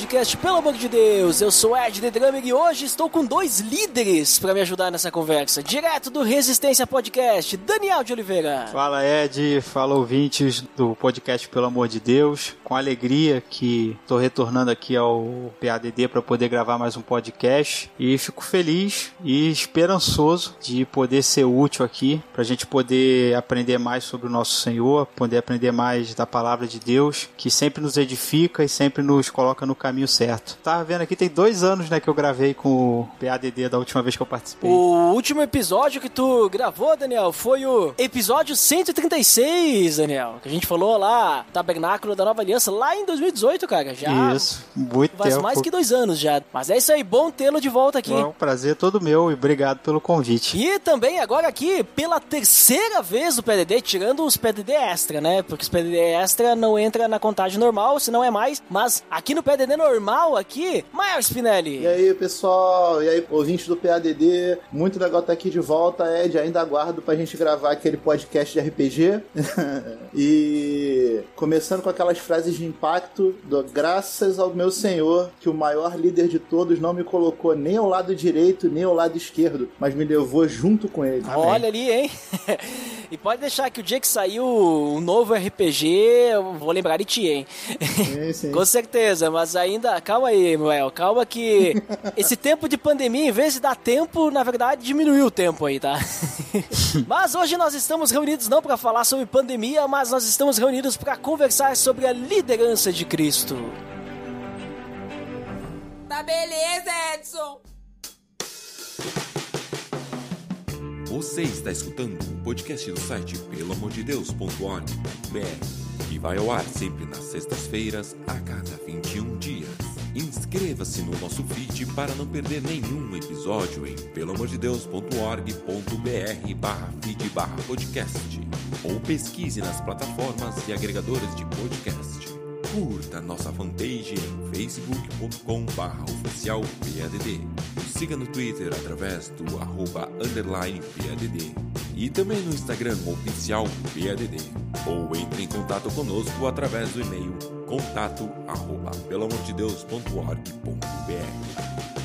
Podcast, pelo amor de Deus! Eu sou Ed The Drummer e hoje estou com dois líderes para me ajudar nessa conversa. Direto do Resistência Podcast, Daniel de Oliveira. Fala Ed, fala ouvintes do podcast Pelo Amor de Deus. Com alegria que estou retornando aqui ao PADD para poder gravar mais um podcast e fico feliz e esperançoso de poder ser útil aqui para a gente poder aprender mais sobre o nosso Senhor, poder aprender mais da palavra de Deus, que sempre nos edifica e sempre nos coloca no caminho certo. Tava vendo aqui, tem dois anos né, que eu gravei com o PADD da última vez que eu participei. O último episódio que tu gravou, Daniel, foi o episódio 136, Daniel. Que a gente falou lá, Tabernáculo da Nova Aliança, lá em 2018, cara. Já Isso, muito faz tempo. mais que dois anos já. Mas é isso aí, bom tê-lo de volta aqui. É um prazer todo meu e obrigado pelo convite. E também agora aqui, pela terceira vez o PDD, tirando os PDD extra, né? Porque os PDD extra não entra na contagem normal, se não é mais. Mas aqui no PDD normal, aqui, Maior Spinelli. E aí, pessoal? E aí, ouvintes do PADD? Muito legal estar aqui de volta, Ed. Ainda aguardo pra gente gravar aquele podcast de RPG. e começando com aquelas frases de impacto do graças ao meu Senhor que o maior líder de todos não me colocou nem ao lado direito, nem ao lado esquerdo, mas me levou junto com ele. Olha ali, hein? e pode deixar que o dia que saiu um novo RPG, eu vou lembrar de ti, hein? Sim, sim. Com certeza, mas ainda. Calma aí, Noel. Calma que esse tempo de pandemia, em vez de dar tempo, na verdade diminuiu o tempo aí, tá? mas hoje nós estamos reunidos não para falar sobre pandemia, mas nós estamos reunidos para conversar sobre a liderança de Cristo. Tá beleza, Edson! Você está escutando o podcast do site pelamordedeus.org.br que vai ao ar sempre nas sextas-feiras a cada 21 dias. Inscreva-se no nosso feed para não perder nenhum episódio em pelamordedeus.org.br barra feed barra podcast ou pesquise nas plataformas e agregadores de podcast. Curta nossa fanpage em facebook.com barra oficial PADD. Siga no Twitter através do arroba underline PADD. E também no Instagram oficial PADD. Ou entre em contato conosco através do e-mail contato arroba pelamordedeus.org.br.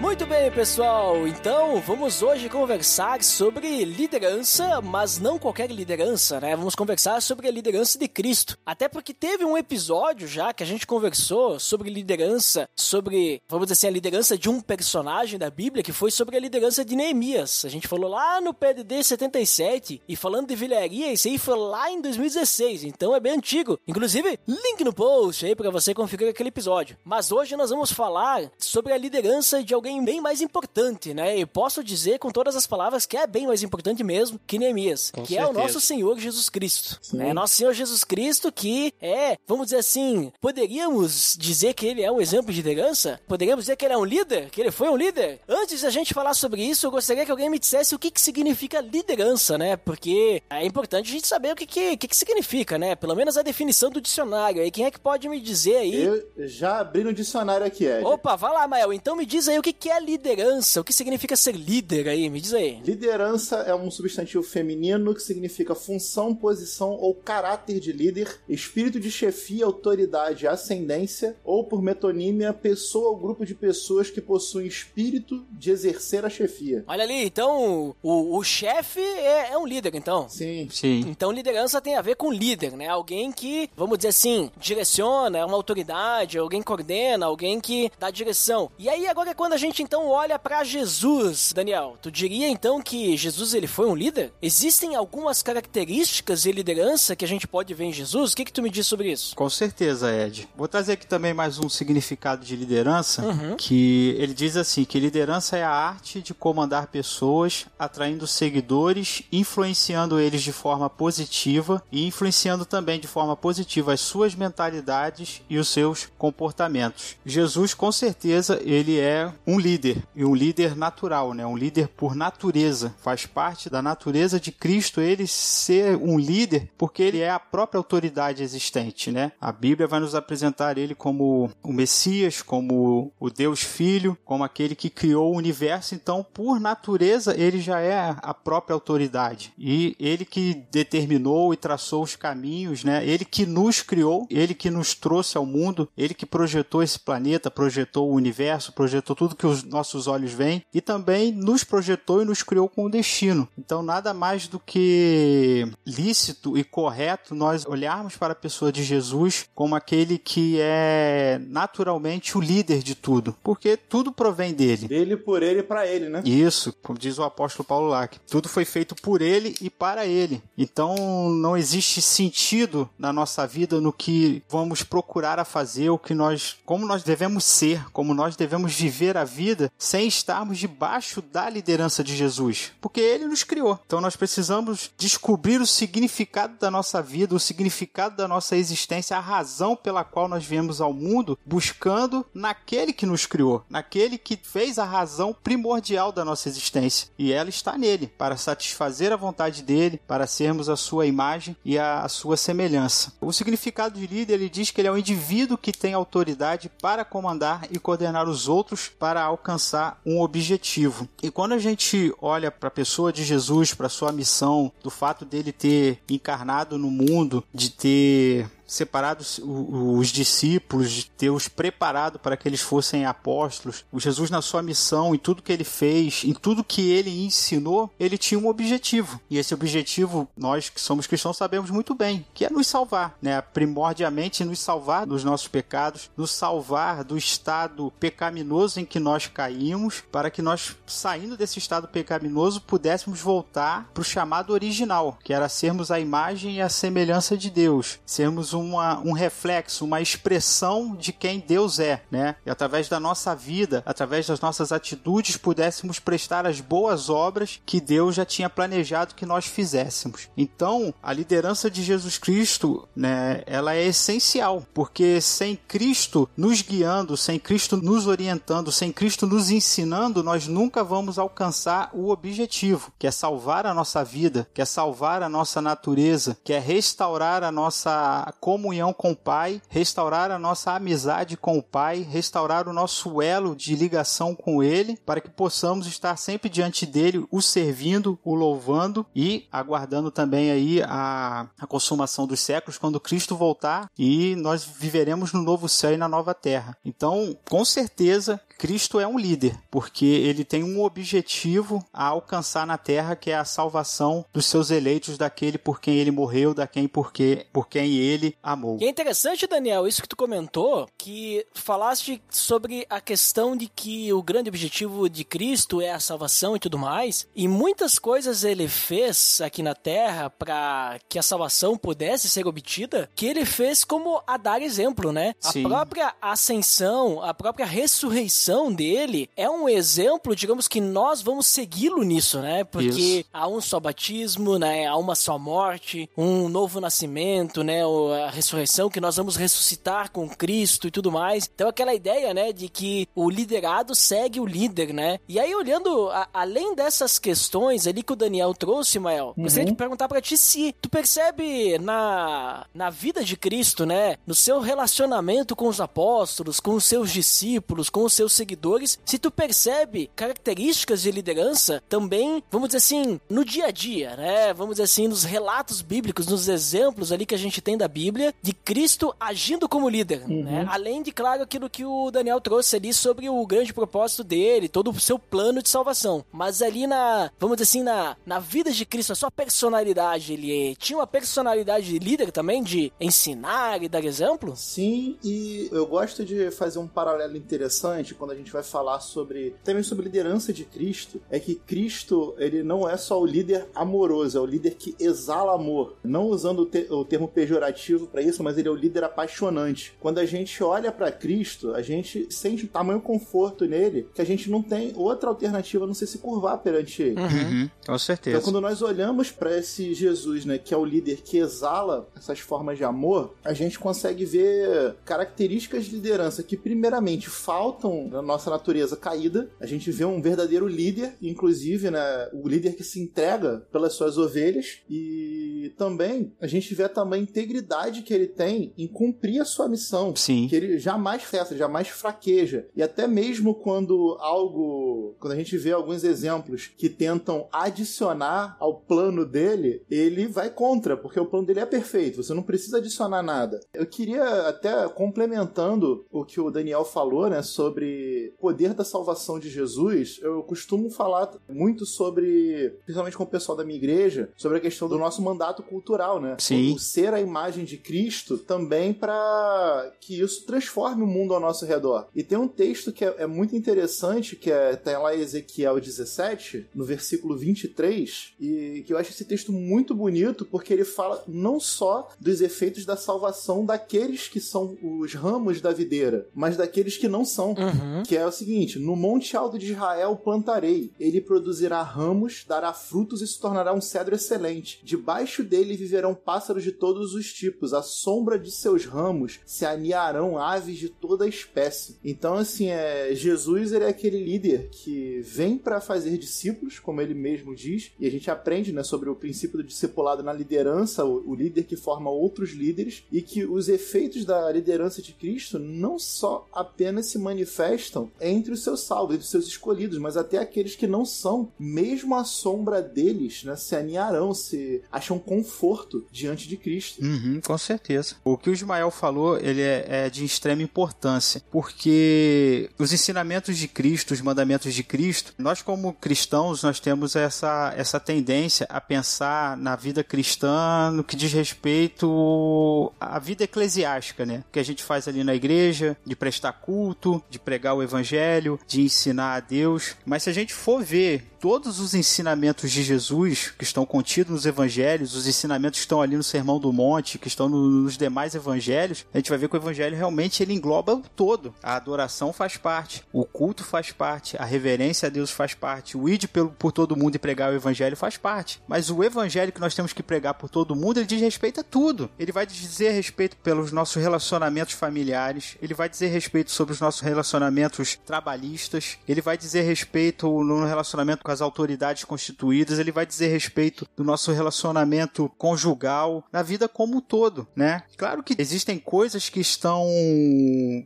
Muito bem, pessoal. Então, vamos hoje conversar sobre liderança, mas não qualquer liderança, né? Vamos conversar sobre a liderança de Cristo. Até porque teve um episódio já que a gente conversou sobre liderança, sobre, vamos dizer assim, a liderança de um personagem da Bíblia, que foi sobre a liderança de Neemias. A gente falou lá no PDD 77 e falando de vilharia, isso aí foi lá em 2016, então é bem antigo. Inclusive, link no post aí para você conferir aquele episódio. Mas hoje nós vamos falar sobre a liderança de alguém bem mais importante, né? E posso dizer com todas as palavras que é bem mais importante mesmo que Neemias, Com que é o certeza. nosso Senhor Jesus Cristo. Sim. Né? Nosso Senhor Jesus Cristo que é, vamos dizer assim, poderíamos dizer que ele é um exemplo de liderança? Poderíamos dizer que ele é um líder? Que ele foi um líder? Antes da gente falar sobre isso, eu gostaria que alguém me dissesse o que, que significa liderança, né? Porque é importante a gente saber o que, que, que, que significa, né? Pelo menos a definição do dicionário. Aí quem é que pode me dizer aí? Eu já abri no dicionário aqui, Ed. Opa, vai lá, Mael. Então me diz aí o que que é liderança, o que significa ser líder aí, me diz aí. Liderança é um substantivo feminino que significa função, posição ou caráter de líder, espírito de chefia, autoridade, ascendência, ou por metonímia, pessoa ou grupo de pessoas que possuem espírito de exercer a chefia. Olha ali, então o, o chefe é, é um líder, então. Sim. Sim. Então liderança tem a ver com líder, né? Alguém que, vamos dizer assim, direciona, é uma autoridade, alguém que coordena, alguém que dá direção. E aí agora quando a gente então olha pra Jesus, Daniel, tu diria então que Jesus ele foi um líder? Existem algumas características de liderança que a gente pode ver em Jesus? O que que tu me diz sobre isso? Com certeza, Ed. Vou trazer aqui também mais um significado de liderança, Uhum. que ele diz assim, que liderança é a arte de comandar pessoas, atraindo seguidores, influenciando eles de forma positiva e influenciando também de forma positiva as suas mentalidades e os seus comportamentos. Jesus, com certeza, ele é um líder, e um líder natural, né? Um líder por natureza. Faz parte da natureza de Cristo ele ser um líder, porque ele é a própria autoridade existente, né? A Bíblia vai nos apresentar ele como o Messias, como o Deus Filho, como aquele que criou o universo. Então, por natureza, ele já é a própria autoridade. E ele que determinou e traçou os caminhos, né? Ele que nos criou, ele que nos trouxe ao mundo, ele que projetou esse planeta, projetou o universo, projetou tudo que os nossos olhos veem e também nos projetou e nos criou com um destino. Então, nada mais do que lícito e correto nós olharmos para a pessoa de Jesus como aquele que é naturalmente o líder de tudo, porque tudo provém dele. Dele, por ele e para ele, né? Isso, como diz o apóstolo Paulo lá, que tudo foi feito por ele e para ele. Então, não existe sentido na nossa vida no que vamos procurar a fazer, o que nós, como nós devemos ser, como nós devemos viver a vida sem estarmos debaixo da liderança de Jesus, porque ele nos criou. Então nós precisamos descobrir o significado da nossa vida, o significado da nossa existência, a razão pela qual nós viemos ao mundo, buscando naquele que nos criou, naquele que fez a razão primordial da nossa existência. E ela está nele, para satisfazer a vontade dele, para sermos a sua imagem e a sua semelhança. O significado de líder ele diz que ele é um indivíduo que tem autoridade para comandar e coordenar os outros para alcançar um objetivo. E quando a gente olha para a pessoa de Jesus, para sua missão, do fato dele ter encarnado no mundo, de ter separado os discípulos, de os preparado para que eles fossem apóstolos. O Jesus, na sua missão, em tudo que ele fez, em tudo que ele ensinou, ele tinha um objetivo. E esse objetivo, nós que somos cristãos sabemos muito bem, que é nos salvar, né? Primordialmente nos salvar dos nossos pecados, nos salvar do estado pecaminoso em que nós caímos, para que nós, saindo desse estado pecaminoso, pudéssemos voltar para o chamado original, que era sermos a imagem e a semelhança de Deus, sermos um uma, um reflexo, uma expressão de quem Deus é, né? E através da nossa vida, através das nossas atitudes, pudéssemos prestar as boas obras que Deus já tinha planejado que nós fizéssemos. Então, a liderança de Jesus Cristo, né, ela é essencial, porque sem Cristo nos guiando, sem Cristo nos orientando, sem Cristo nos ensinando, nós nunca vamos alcançar o objetivo, que é salvar a nossa vida, que é salvar a nossa natureza, que é restaurar a nossa comunhão com o Pai, restaurar a nossa amizade com o Pai, restaurar o nosso elo de ligação com Ele, para que possamos estar sempre diante dele, o servindo, o louvando e aguardando também aí a, a consumação dos séculos, quando Cristo voltar e nós viveremos no novo céu e na nova terra. Então, com certeza, Cristo é um líder, porque ele tem um objetivo a alcançar na terra, que é a salvação dos seus eleitos, daquele por quem ele morreu, daquele por, que, por quem ele amou. E é interessante, Daniel, isso que tu comentou, que falaste sobre a questão de que o grande objetivo de Cristo é a salvação e tudo mais, e muitas coisas ele fez aqui na terra para que a salvação pudesse ser obtida, que ele fez como a dar exemplo, né? Sim. A própria ascensão, a própria ressurreição dele é um exemplo, digamos que nós vamos segui-lo nisso, né? Porque Isso. há um só batismo, né? Há uma só morte, um novo nascimento, né? A ressurreição que nós vamos ressuscitar com Cristo e tudo mais. Então aquela ideia, né, de que o liderado segue o líder, né? E aí olhando a, além dessas questões ali que o Daniel trouxe, Mael, uhum. gostaria de perguntar para ti se tu percebe na na vida de Cristo, né, no seu relacionamento com os apóstolos, com os seus discípulos, com os seus seguidores, se tu percebe características de liderança também, vamos dizer assim, no dia a dia, né? Vamos dizer assim, nos relatos bíblicos, nos exemplos ali que a gente tem da Bíblia, de Cristo agindo como líder, uhum. né? Além de, claro, aquilo que o Daniel trouxe ali sobre o grande propósito dele, todo o seu plano de salvação. Mas ali na, vamos dizer assim, na, na vida de Cristo, a sua personalidade, ele tinha uma personalidade de líder também, de ensinar e dar exemplo? Sim, e eu gosto de fazer um paralelo interessante quando quando a gente vai falar sobre também sobre liderança de Cristo, é que Cristo, ele não é só o líder amoroso, é o líder que exala amor. Não usando o, te o termo pejorativo para isso, mas ele é o líder apaixonante. Quando a gente olha para Cristo, a gente sente um tamanho conforto nele que a gente não tem outra alternativa a não ser se curvar perante ele. Uhum, com certeza. Então, quando nós olhamos para esse Jesus, né, que é o líder que exala essas formas de amor, a gente consegue ver características de liderança que, primeiramente, faltam na nossa natureza caída. A gente vê um verdadeiro líder, inclusive, né, o líder que se entrega pelas suas ovelhas, e também a gente vê também a integridade que ele tem em cumprir a sua missão. Sim. Que ele jamais cessa, jamais fraqueja. E até mesmo quando algo. Quando a gente vê alguns exemplos que tentam adicionar ao plano dele, ele vai contra, porque o plano dele é perfeito, você não precisa adicionar nada. Eu queria, até complementando o que o Daniel falou, né, sobre poder da salvação de Jesus, eu costumo falar muito sobre, principalmente com o pessoal da minha igreja, sobre a questão do nosso mandato cultural, né? Sim. O ser a imagem de Cristo também para que isso transforme o mundo ao nosso redor. E tem um texto que é, é muito interessante, que é, tá lá Ezequiel 17, no versículo 23, e que eu acho esse texto muito bonito porque ele fala não só dos efeitos da salvação daqueles que são os ramos da videira, mas daqueles que não são. Uhum. Que é o seguinte: no Monte Alto de Israel plantarei, ele produzirá ramos, dará frutos e se tornará um cedro excelente. Debaixo dele viverão pássaros de todos os tipos, à sombra de seus ramos se aninharão aves de toda espécie. Então, assim, é, Jesus ele é aquele líder que vem para fazer discípulos, como ele mesmo diz, e a gente aprende né, sobre o princípio do discipulado na liderança, o, o líder que forma outros líderes, e que os efeitos da liderança de Cristo não só apenas se manifestam entre os seus salvos, entre os seus escolhidos, mas até aqueles que não são, mesmo à sombra deles, né, se aninharão, se acham conforto diante de Cristo. Uhum, com certeza. O que o Ismael falou, ele é, é de extrema importância, porque os ensinamentos de Cristo, os mandamentos de Cristo, nós como cristãos, nós temos essa, essa tendência a pensar na vida cristã no que diz respeito à vida eclesiástica, né? Que a gente faz ali na igreja, de prestar culto, de pregar o evangelho, de ensinar a Deus. Mas se a gente for ver todos os ensinamentos de Jesus que estão contidos nos evangelhos, os ensinamentos que estão ali no Sermão do Monte, que estão no, nos demais evangelhos, a gente vai ver que o evangelho realmente ele engloba o todo. A adoração faz parte, o culto faz parte, a reverência a Deus faz parte, o id pelo, por todo mundo e pregar o evangelho faz parte. Mas o evangelho que nós temos que pregar por todo mundo, ele diz respeito a tudo. Ele vai dizer respeito pelos nossos relacionamentos familiares, ele vai dizer respeito sobre os nossos relacionamentos trabalhistas, ele vai dizer respeito no relacionamento com as autoridades constituídas, ele vai dizer respeito do nosso relacionamento conjugal, na vida como um todo, né? Claro que existem coisas que estão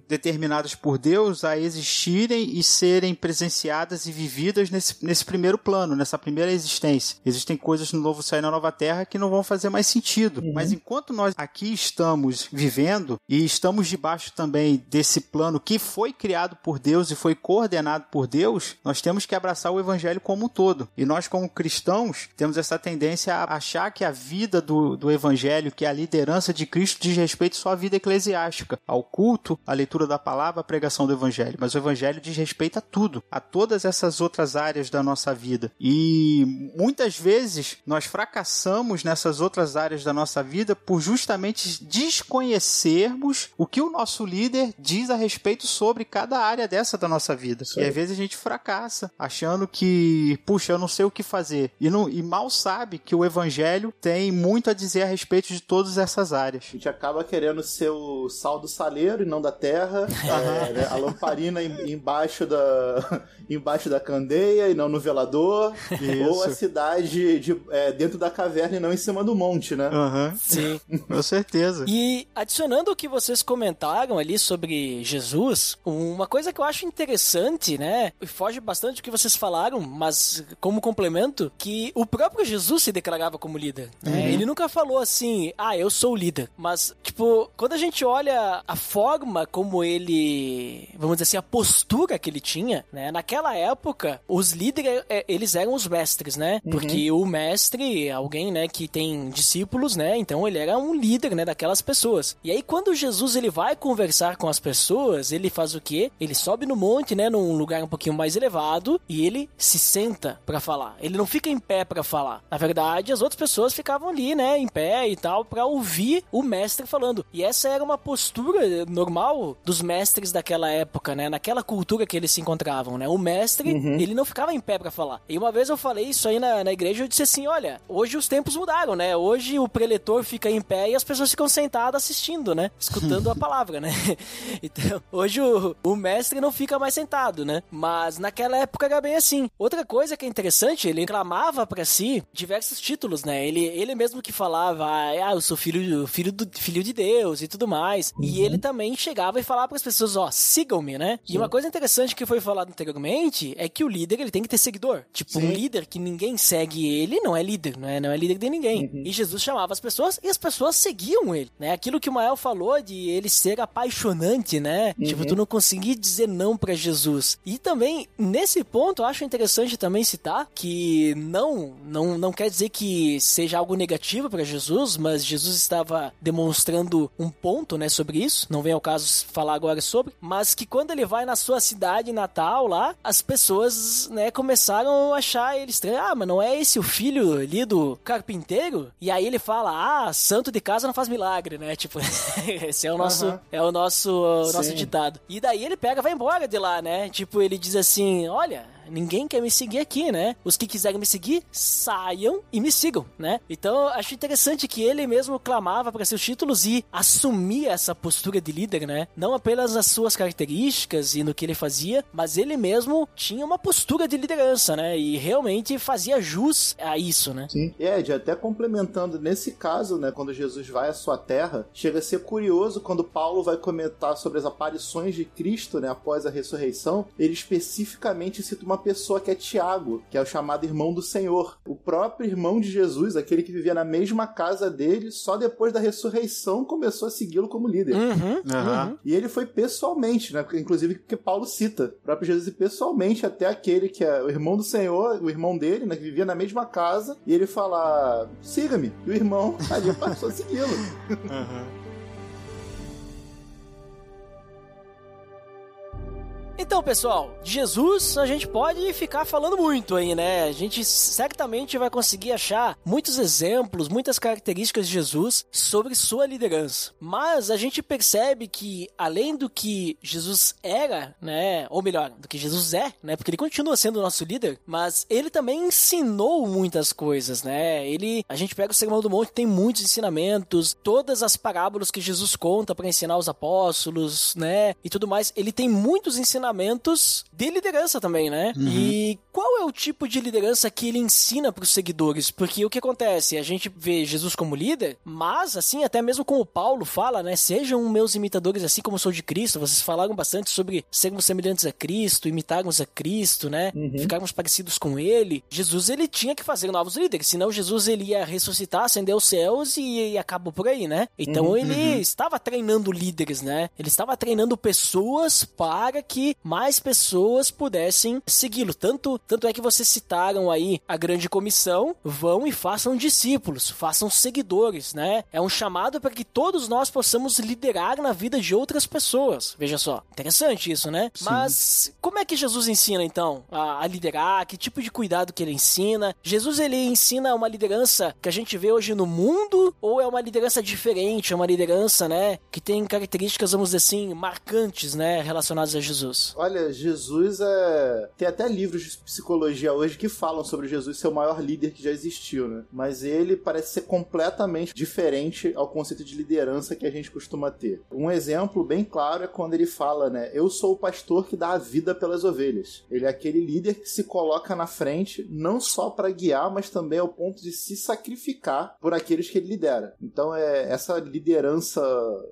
determinadas por Deus a existirem e serem presenciadas e vividas nesse, nesse primeiro plano, nessa primeira existência. Existem coisas no novo céu e na nova terra que não vão fazer mais sentido. Uhum. Mas enquanto nós aqui estamos vivendo e estamos debaixo também desse plano que foi criado por Deus e foi coordenado por Deus, nós temos que abraçar o evangelho como um todo. E nós, como cristãos, temos essa tendência a achar que a vida do, do evangelho, que a liderança de Cristo diz respeito só à vida eclesiástica, ao culto, à leitura da palavra, à pregação do evangelho. Mas o evangelho diz respeito a tudo, a todas essas outras áreas da nossa vida. E muitas vezes nós fracassamos nessas outras áreas da nossa vida por justamente desconhecermos o que o nosso líder diz a respeito sobre cada área dessa da nossa vida. Isso E às vezes a gente fracassa, achando que, puxa, eu não sei o que fazer. E, não, e mal sabe que o evangelho tem muito a dizer a respeito de todas essas áreas. A gente acaba querendo ser o sal do saleiro e não da terra, é, né, a lamparina em- embaixo da, embaixo da candeia e não no velador, Isso. ou a cidade de- é, dentro da caverna e não em cima do monte, né? Aham, Sim. com certeza. E adicionando o que vocês comentaram ali sobre Jesus, uma coisa que eu acho interessante, né? E foge bastante do que vocês falaram, mas como complemento, que o próprio Jesus se declarava como líder. né? Ele nunca falou assim, ah, eu sou o líder. Mas, tipo, quando a gente olha a forma como ele, vamos dizer assim, a postura que ele tinha, né? Naquela época, os líderes, é, eles eram os mestres, né? Porque o mestre, é alguém, né, que tem discípulos, né? Então ele era um líder, né, daquelas pessoas. E aí quando Jesus ele vai conversar com as pessoas, ele faz o quê? Ele sobe no monte, né, num lugar um pouquinho mais elevado e ele se senta pra falar. Ele não fica em pé pra falar. Na verdade, as outras pessoas ficavam ali, né, em pé e tal, pra ouvir o mestre falando. E essa era uma postura normal dos mestres daquela época, né? Naquela cultura que eles se encontravam, né? O mestre, Uhum. ele não ficava em pé pra falar. E uma vez eu falei isso aí na, na igreja, eu disse assim, olha, hoje os tempos mudaram, né? Hoje o preletor fica em pé e as pessoas ficam sentadas assistindo, né? Escutando a palavra, né? Então, hoje o, o mestre não fica mais sentado, né? Mas naquela época era bem assim. Outra coisa que é interessante, ele clamava pra si diversos títulos, né? Ele, ele mesmo que falava, ah, eu sou filho, filho, do, filho de Deus e tudo mais. E ele também chegava e falava pras pessoas, ó, sigam-me, né? E uma coisa interessante que foi falado anteriormente é que o líder, ele tem que ter seguidor. Tipo, um Sim. líder que ninguém segue ele não é líder, não é, não é líder de ninguém. E Jesus chamava as pessoas e as pessoas seguiam ele, né? Aquilo que o Mael falou de ele ser apaixonante, né? Tipo, tu não conseguir dizer não pra Jesus. E também, nesse ponto, eu acho interessante também citar que não, não, não quer dizer que seja algo negativo pra Jesus, mas Jesus estava demonstrando um ponto, né, sobre isso. Não vem ao caso falar agora sobre, mas que quando ele vai na sua cidade natal lá, as pessoas, né, começaram a achar ele estranho. Ah, mas não é esse o filho ali do carpinteiro? E aí ele fala: "Ah, santo de casa não faz milagre", né? Tipo, esse é o nosso Aham. é o nosso o nosso ditado. E daí ele pega, vai embora de lá, né? Tipo, ele diz assim: "Olha, ninguém quer me seguir aqui, né? Os que quiserem me seguir, saiam e me sigam, né? Então, acho interessante que ele mesmo clamava para seus títulos e assumia essa postura de líder, né? Não apenas nas suas características e no que ele fazia, mas ele mesmo tinha uma postura de liderança, né? E realmente fazia jus a isso, né? Sim. Ed, até complementando, nesse caso, né, quando Jesus vai à sua terra, chega a ser curioso quando Paulo vai comentar sobre as aparições de Cristo, né, após a ressurreição, ele especificamente cita uma pessoa que é Tiago, que é o chamado irmão do Senhor. O próprio irmão de Jesus, aquele que vivia na mesma casa dele, só depois da ressurreição começou a segui-lo como líder. Uhum. Aham. E ele foi pessoalmente, né? Inclusive porque Paulo cita. O próprio Jesus ir pessoalmente até aquele que é o irmão do Senhor, o irmão dele, né? Que vivia na mesma casa. E ele fala: siga-me. E o irmão ali passou a segui-lo. Aham. Então, pessoal, de Jesus a gente pode ficar falando muito aí, né? A gente certamente vai conseguir achar muitos exemplos, muitas características de Jesus sobre sua liderança. Mas a gente percebe que, além do que Jesus era, né? Ou melhor, do que Jesus é, né? Porque ele continua sendo o nosso líder, mas ele também ensinou muitas coisas, né? Ele, a gente pega o Sermão do Monte, tem muitos ensinamentos, todas as parábolas que Jesus conta para ensinar os apóstolos, né? E tudo mais. Ele tem muitos ensinamentos de liderança também, né? E qual é o tipo de liderança que ele ensina para os seguidores? Porque o que acontece? A gente vê Jesus como líder, mas assim, até mesmo como Paulo fala, né? Sejam meus imitadores assim como sou de Cristo. Vocês falaram bastante sobre sermos semelhantes a Cristo, imitarmos a Cristo, né? Ficarmos parecidos com ele. Jesus, ele tinha que fazer novos líderes, senão Jesus ele ia ressuscitar, acender os céus e, e acabou por aí, né? Então ele estava treinando líderes, né? Ele estava treinando pessoas para que mais pessoas pudessem segui-lo. Tanto, tanto é que vocês citaram aí a grande comissão, vão e façam discípulos, façam seguidores, né? É um chamado para que todos nós possamos liderar na vida de outras pessoas. Veja só, interessante isso, né? Mas como é que Jesus ensina então a, a liderar? Que tipo de cuidado que ele ensina? Jesus ele ensina uma liderança que a gente vê hoje no mundo ou é uma liderança diferente, é uma liderança, né, que tem características, vamos dizer assim, marcantes, né, relacionadas a Jesus? Olha, Jesus é. Tem até livros de psicologia hoje que falam sobre Jesus ser o maior líder que já existiu, né? Mas ele parece ser completamente diferente ao conceito de liderança que a gente costuma ter. Um exemplo bem claro é quando ele fala, né? Eu sou o pastor que dá a vida pelas ovelhas. Ele é aquele líder que se coloca na frente não só para guiar, mas também ao ponto de se sacrificar por aqueles que ele lidera. Então é essa liderança,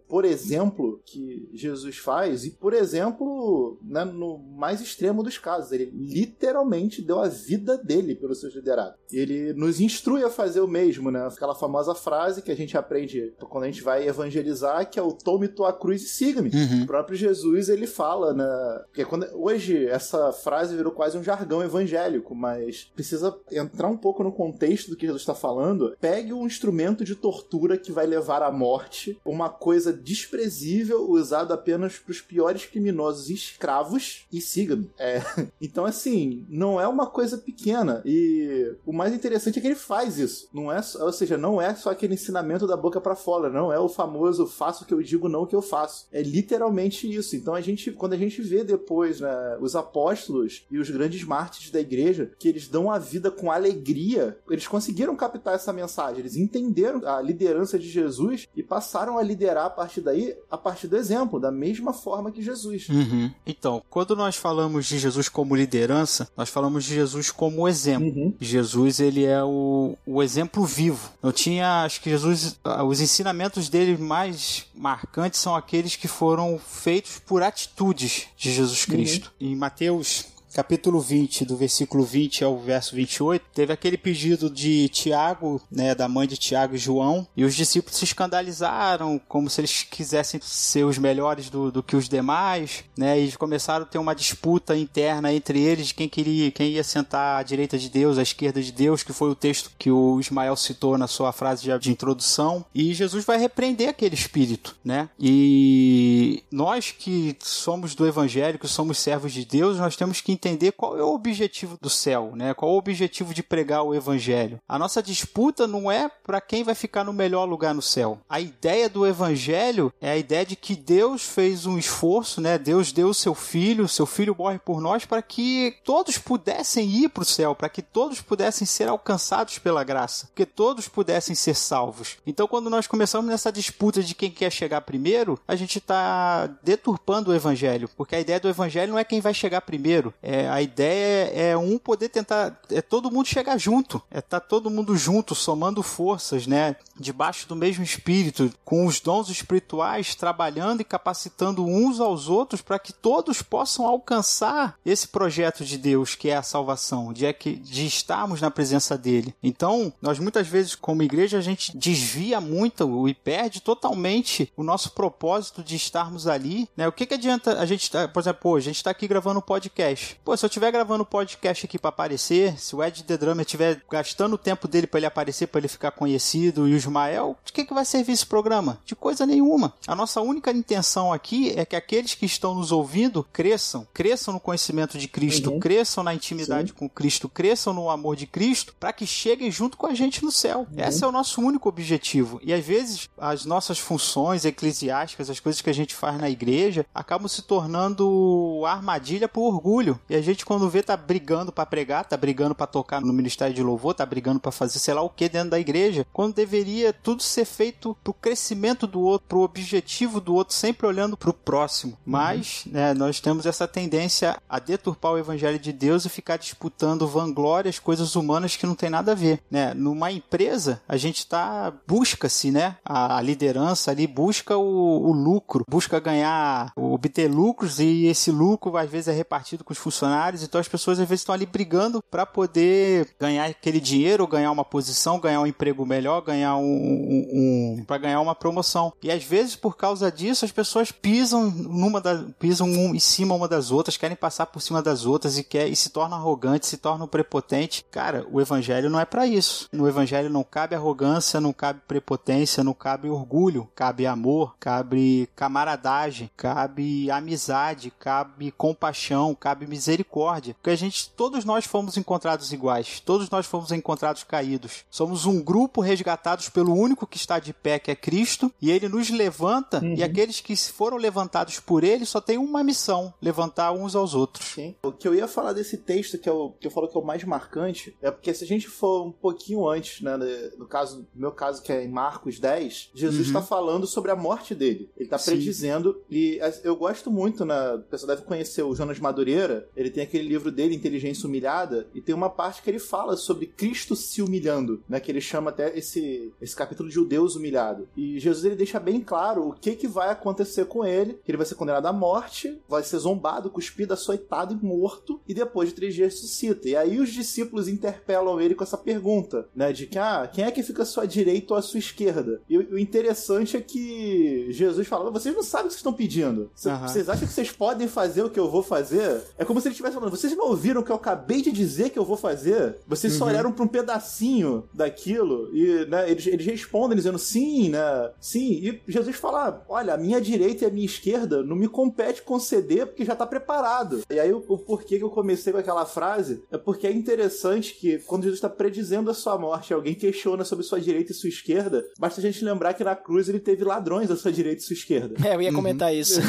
por exemplo, que Jesus faz, e por exemplo, né, no mais extremo dos casos, ele literalmente deu a vida dele pelos seus liderados. Ele nos instrui a fazer o mesmo, né? Aquela famosa frase que a gente aprende quando a gente vai evangelizar, que é o tome tua cruz e siga-me. O próprio Jesus, ele fala, né? Porque quando, hoje essa frase virou quase um jargão evangélico, mas precisa entrar um pouco no contexto do que Jesus está falando. Pegue um instrumento de tortura que vai levar à morte, uma coisa desprezível usada apenas para os piores criminosos e escravos, e siga-me. É. Então, assim, não é uma coisa pequena. E o mais interessante é que ele faz isso. Não é, ou seja, não é só aquele ensinamento da boca para fora, não é o famoso faço o que eu digo, não o que eu faço. É literalmente isso. Então a gente, quando a gente vê depois, né, os apóstolos e os grandes mártires da igreja, que eles dão a vida com alegria, eles conseguiram captar essa mensagem, eles entenderam a liderança de Jesus e passaram a liderar a partir daí, a partir do exemplo, da mesma forma que Jesus. Uhum. Então, quando nós falamos de Jesus como liderança, nós falamos de Jesus como exemplo. Uhum. Jesus, ele é o, o exemplo vivo. Eu tinha, acho que Jesus, ah, os ensinamentos dele mais marcantes são aqueles que foram feitos por atitudes de Jesus Cristo. Em Mateus capítulo 20, do versículo 20 ao verso 28, teve aquele pedido de Tiago, né, da mãe de Tiago e João, e os discípulos se escandalizaram, como se eles quisessem ser os melhores do, do que os demais, né, e começaram a ter uma disputa interna entre eles de quem queria, quem ia sentar à direita de Deus, à esquerda de Deus, que foi o texto que o Ismael citou na sua frase de, de introdução, e Jesus vai repreender aquele espírito, né, e nós que somos do evangelho, que somos servos de Deus, nós temos que entender qual é o objetivo do céu, né? Qual é o objetivo de pregar o evangelho. A nossa disputa não é para quem vai ficar no melhor lugar no céu. A ideia do evangelho é a ideia de que Deus fez um esforço, né? Deus deu o seu filho, seu filho morre por nós para que todos pudessem ir para o céu, para que todos pudessem ser alcançados pela graça, que todos pudessem ser salvos. Então, quando nós começamos nessa disputa de quem quer chegar primeiro, a gente está deturpando o evangelho, porque a ideia do evangelho não é quem vai chegar primeiro, é é, a ideia é um poder tentar, é todo mundo chegar junto, é tá todo mundo junto, somando forças, né? Debaixo do mesmo espírito, com os dons espirituais trabalhando e capacitando uns aos outros para que todos possam alcançar esse projeto de Deus que é a salvação, de, é que, de estarmos na presença dele. Então, nós muitas vezes, como igreja, a gente desvia muito e perde totalmente o nosso propósito de estarmos ali. Né? O que, que adianta a gente, por exemplo, pô, a gente está aqui gravando um podcast. Pô, se eu estiver gravando podcast aqui para aparecer, se o Ed The Drummer estiver gastando o tempo dele para ele aparecer, para ele ficar conhecido, e o Ismael, de que, que vai servir esse programa? De coisa nenhuma. A nossa única intenção aqui é que aqueles que estão nos ouvindo cresçam, cresçam no conhecimento de Cristo, uhum. cresçam na intimidade Sim. com Cristo, cresçam no amor de Cristo, para que cheguem junto com a gente no céu. Uhum. Esse é o nosso único objetivo. E às vezes as nossas funções eclesiásticas, as coisas que a gente faz na igreja, acabam se tornando armadilha por orgulho. E a gente, quando vê, tá brigando para pregar, tá brigando para tocar no ministério de louvor, tá brigando para fazer sei lá o que dentro da igreja, quando deveria tudo ser feito pro crescimento do outro, pro objetivo do outro, sempre olhando pro próximo. Mas, uhum. né, nós temos essa tendência a deturpar o evangelho de Deus e ficar disputando vanglórias, coisas humanas que não tem nada a ver, né? Numa empresa, a gente tá busca-se, né, a, a, liderança ali busca o, o lucro, busca ganhar, obter lucros e esse lucro às vezes é repartido com os funcionários funcionários, então as pessoas às vezes estão ali brigando para poder ganhar aquele dinheiro, ganhar uma posição, ganhar um emprego melhor, ganhar um, um, um para ganhar uma promoção. E às vezes por causa disso as pessoas pisam numa da, pisam um em cima uma das outras, querem passar por cima das outras e quer e se tornam arrogantes, se tornam prepotentes. Cara, o evangelho não é para isso. No evangelho não cabe arrogância, não cabe prepotência, não cabe orgulho, cabe amor, cabe camaradagem, cabe amizade, cabe compaixão, cabe misericórdia misericórdia. Porque a gente, todos nós fomos encontrados iguais, todos nós fomos encontrados caídos. Somos um grupo resgatados pelo único que está de pé, que é Cristo, e ele nos levanta, uhum. e aqueles que foram levantados por ele só têm uma missão: levantar uns aos outros. Sim. O que eu ia falar desse texto, que, é o, que eu falo que é o mais marcante, é porque se a gente for um pouquinho antes, né, no caso, no meu caso, que é em Marcos 10, Jesus está uhum. falando sobre a morte dele. Ele está predizendo, e eu gosto muito, né, o pessoal deve conhecer o Jonas Madureira, ele tem aquele livro dele, Inteligência Humilhada, e tem uma parte que ele fala sobre Cristo se humilhando, né? Que ele chama até esse, esse capítulo de Deus humilhado. E Jesus ele deixa bem claro o que, que vai acontecer com ele, que ele vai ser condenado à morte, vai ser zombado, cuspido, açoitado e morto, e depois de três dias ressuscita. E aí os discípulos interpelam ele com essa pergunta, né? De que, ah, quem é que fica à sua direita ou à sua esquerda? E o, interessante é que Jesus fala, vocês não sabem o que vocês estão pedindo. Vocês, uhum. vocês acham que vocês podem fazer o que eu vou fazer? É como se ele estivesse falando, vocês não ouviram o que eu acabei de dizer que eu vou fazer? Vocês só olharam pra um pedacinho daquilo e, né, eles, eles respondem dizendo sim, né? Sim. E Jesus fala: olha, a minha direita e a minha esquerda não me compete conceder porque já tá preparado. E aí o, o porquê que eu comecei com aquela frase é porque é interessante que quando Jesus está predizendo a sua morte, alguém questiona sobre sua direita e sua esquerda, basta a gente lembrar que na cruz ele teve ladrões à sua direita e sua esquerda. É, eu ia comentar isso.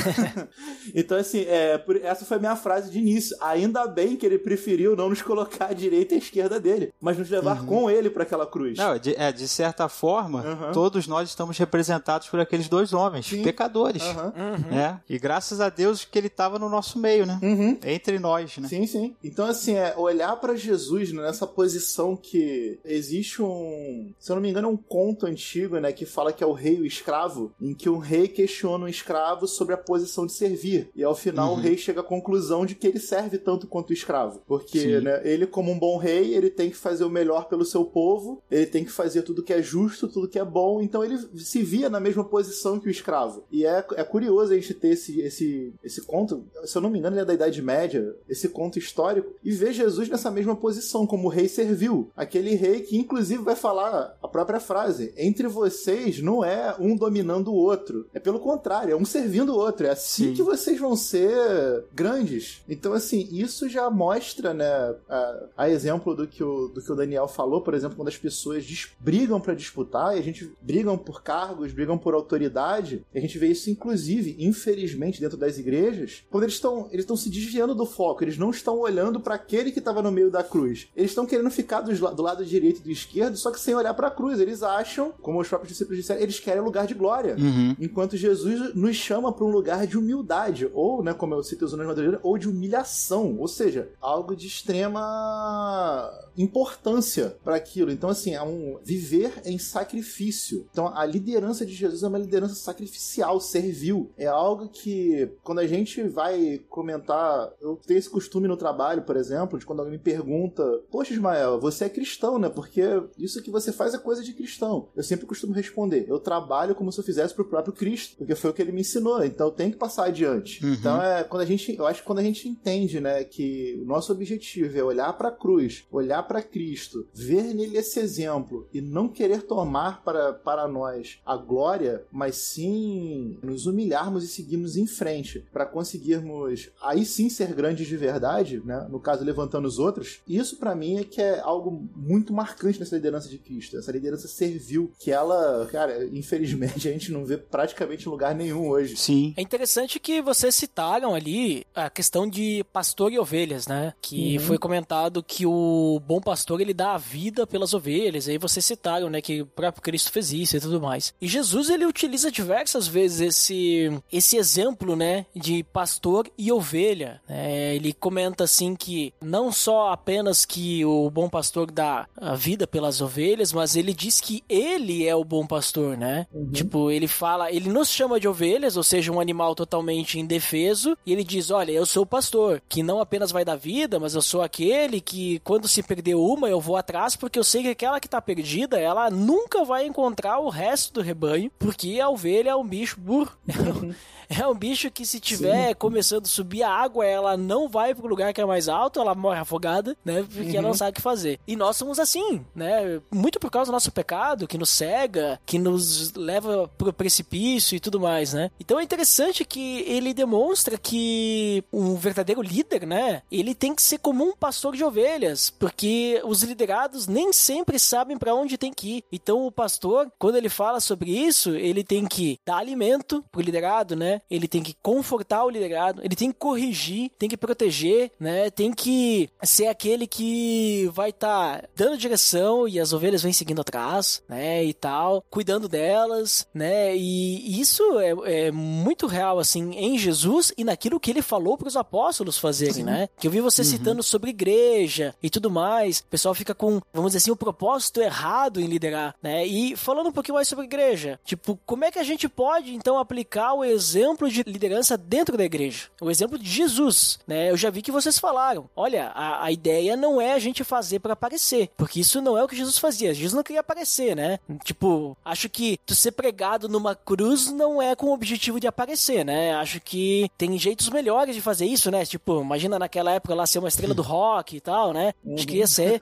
então, assim, é, por- essa foi a minha frase de início. Ainda bem que ele preferiu não nos colocar à direita e à esquerda dele, mas nos levar com ele para aquela cruz. Não, de, é, de certa forma, Aham. todos nós estamos representados por aqueles dois homens, Sim. pecadores. Aham. Né? E graças a Deus que ele estava no nosso meio, né? Uhum. Entre nós, né? Sim, sim. Então, assim, é olhar pra Jesus né, nessa posição que existe um. Se eu não me engano, é um conto antigo, né? Que fala que é o rei e o escravo, em que um rei questiona um escravo sobre a posição de servir. E ao final o rei chega à conclusão de que ele serve tanto quanto o escravo. Porque, né, ele, como um bom rei, ele tem que fazer o melhor pelo seu povo, ele tem que fazer tudo que é justo, tudo que é bom. Então ele se via na mesma posição que o escravo. E é, é curioso a gente ter esse, esse, esse conto, se eu não me engano, ele é da Idade Média, esse conto histórico, e ver Jesus nessa mesma posição, como o rei servil. Aquele rei que, inclusive, vai falar a própria frase: entre vocês não é um dominando o outro. É pelo contrário, é um servindo o outro. É assim Sim. que vocês vão ser grandes. Então, assim, isso já mostra, né, a, a exemplo do que, o, do que o Daniel falou, por exemplo, quando as pessoas brigam pra disputar, e a gente brigam por cargos, brigam por autoridade, e a gente vê isso, inclusive, infelizmente, dentro das igrejas, quando eles estão eles se desviando do foco, eles não estão olhando para aquele que estava no meio da cruz. Eles estão querendo ficar la- do lado direito e do esquerdo, só que sem olhar para a cruz. Eles acham, como os próprios discípulos disseram, eles querem lugar de glória. Uhum. Enquanto Jesus nos chama para um lugar de humildade, ou, né, como eu citei os nomes madeireiros, ou de humilhação, ou seja, algo de extrema importância para aquilo. Então, assim, é um viver em sacrifício. Então, a liderança de Jesus é uma liderança sacrificial, servil. É algo que, quando a gente vai comentar, eu tenho esse costume no trabalho, por exemplo, de quando alguém me pergunta: Poxa, Ismael, você é cristão, né? Porque isso que você faz é coisa de cristão. Eu sempre costumo responder: Eu trabalho como se eu fizesse pro próprio Cristo, porque foi o que ele me ensinou, então eu tenho que passar adiante. Uhum. Então, é quando a gente, eu acho que quando a gente entende, né, que o nosso objetivo é olhar para a cruz, olhar para Cristo, ver nele esse exemplo e não querer tomar para, para nós a glória, mas sim nos humilharmos e seguirmos em frente para conseguirmos aí sim ser grandes de verdade, né, no caso levantando os outros. Isso para mim é que é algo muito marcante nessa liderança de Cristo, essa liderança servil que ela, cara, infelizmente a gente não vê praticamente em lugar nenhum hoje. Sim. É interessante que vocês citaram ali a questão de pastor e ovelhas, né? Que Uhum. foi comentado que o bom pastor ele dá a vida pelas ovelhas. Aí vocês citaram, né, que o próprio Cristo fez isso e tudo mais. E Jesus ele utiliza diversas vezes esse esse exemplo, né, de pastor e ovelha. né? ele comenta assim que não só apenas que o bom pastor dá a vida pelas ovelhas, mas ele diz que ele é o bom pastor, né? Tipo, ele fala, ele nos chama de ovelhas, ou seja, um animal totalmente indefeso, e ele diz: Olha, eu sou o pastor, que não apenas vai dar vida, mas eu sou aquele que, quando se perder uma, eu vou atrás, porque eu sei que aquela que tá perdida, ela nunca vai encontrar o resto do rebanho, porque a ovelha é um bicho burro. É um bicho que se tiver começando a subir a água, ela não vai pro lugar que é mais alto, ela morre afogada, né? Porque ela não sabe o que fazer. E nós somos assim, né? Muito por causa do nosso pecado, que nos cega, que nos leva pro precipício e tudo mais, né? Então é interessante que ele demonstra que um verdadeiro líder, né? Ele tem que ser como um pastor de ovelhas, porque os liderados nem sempre sabem para onde tem que ir. Então o pastor, quando ele fala sobre isso, ele tem que dar alimento pro liderado, né? Ele tem que confortar o liderado, ele tem que corrigir, tem que proteger, né? Tem que ser aquele que vai estar dando direção e as ovelhas vêm seguindo atrás, né? E tal, cuidando delas, né? E isso é, é muito real, assim, em Jesus e naquilo que ele falou para os apóstolos fazerem, né? Que eu vi você citando sobre igreja e tudo mais. O pessoal fica com, vamos dizer assim, o propósito errado em liderar, né? E falando um pouquinho mais sobre igreja, tipo, como é que a gente pode então aplicar o exemplo de liderança dentro da igreja? O exemplo de Jesus, né? Eu já vi que vocês falaram, olha, a, a ideia não é a gente fazer para aparecer, porque isso não é o que Jesus fazia. Jesus não queria aparecer, né? Tipo, acho que tu ser pregado numa cruz não é com o objetivo de aparecer, né? Acho que tem jeitos melhores de fazer isso, né? Tipo, tipo, imagina naquela época lá ser uma estrela do rock e tal, né? Acho que ia ser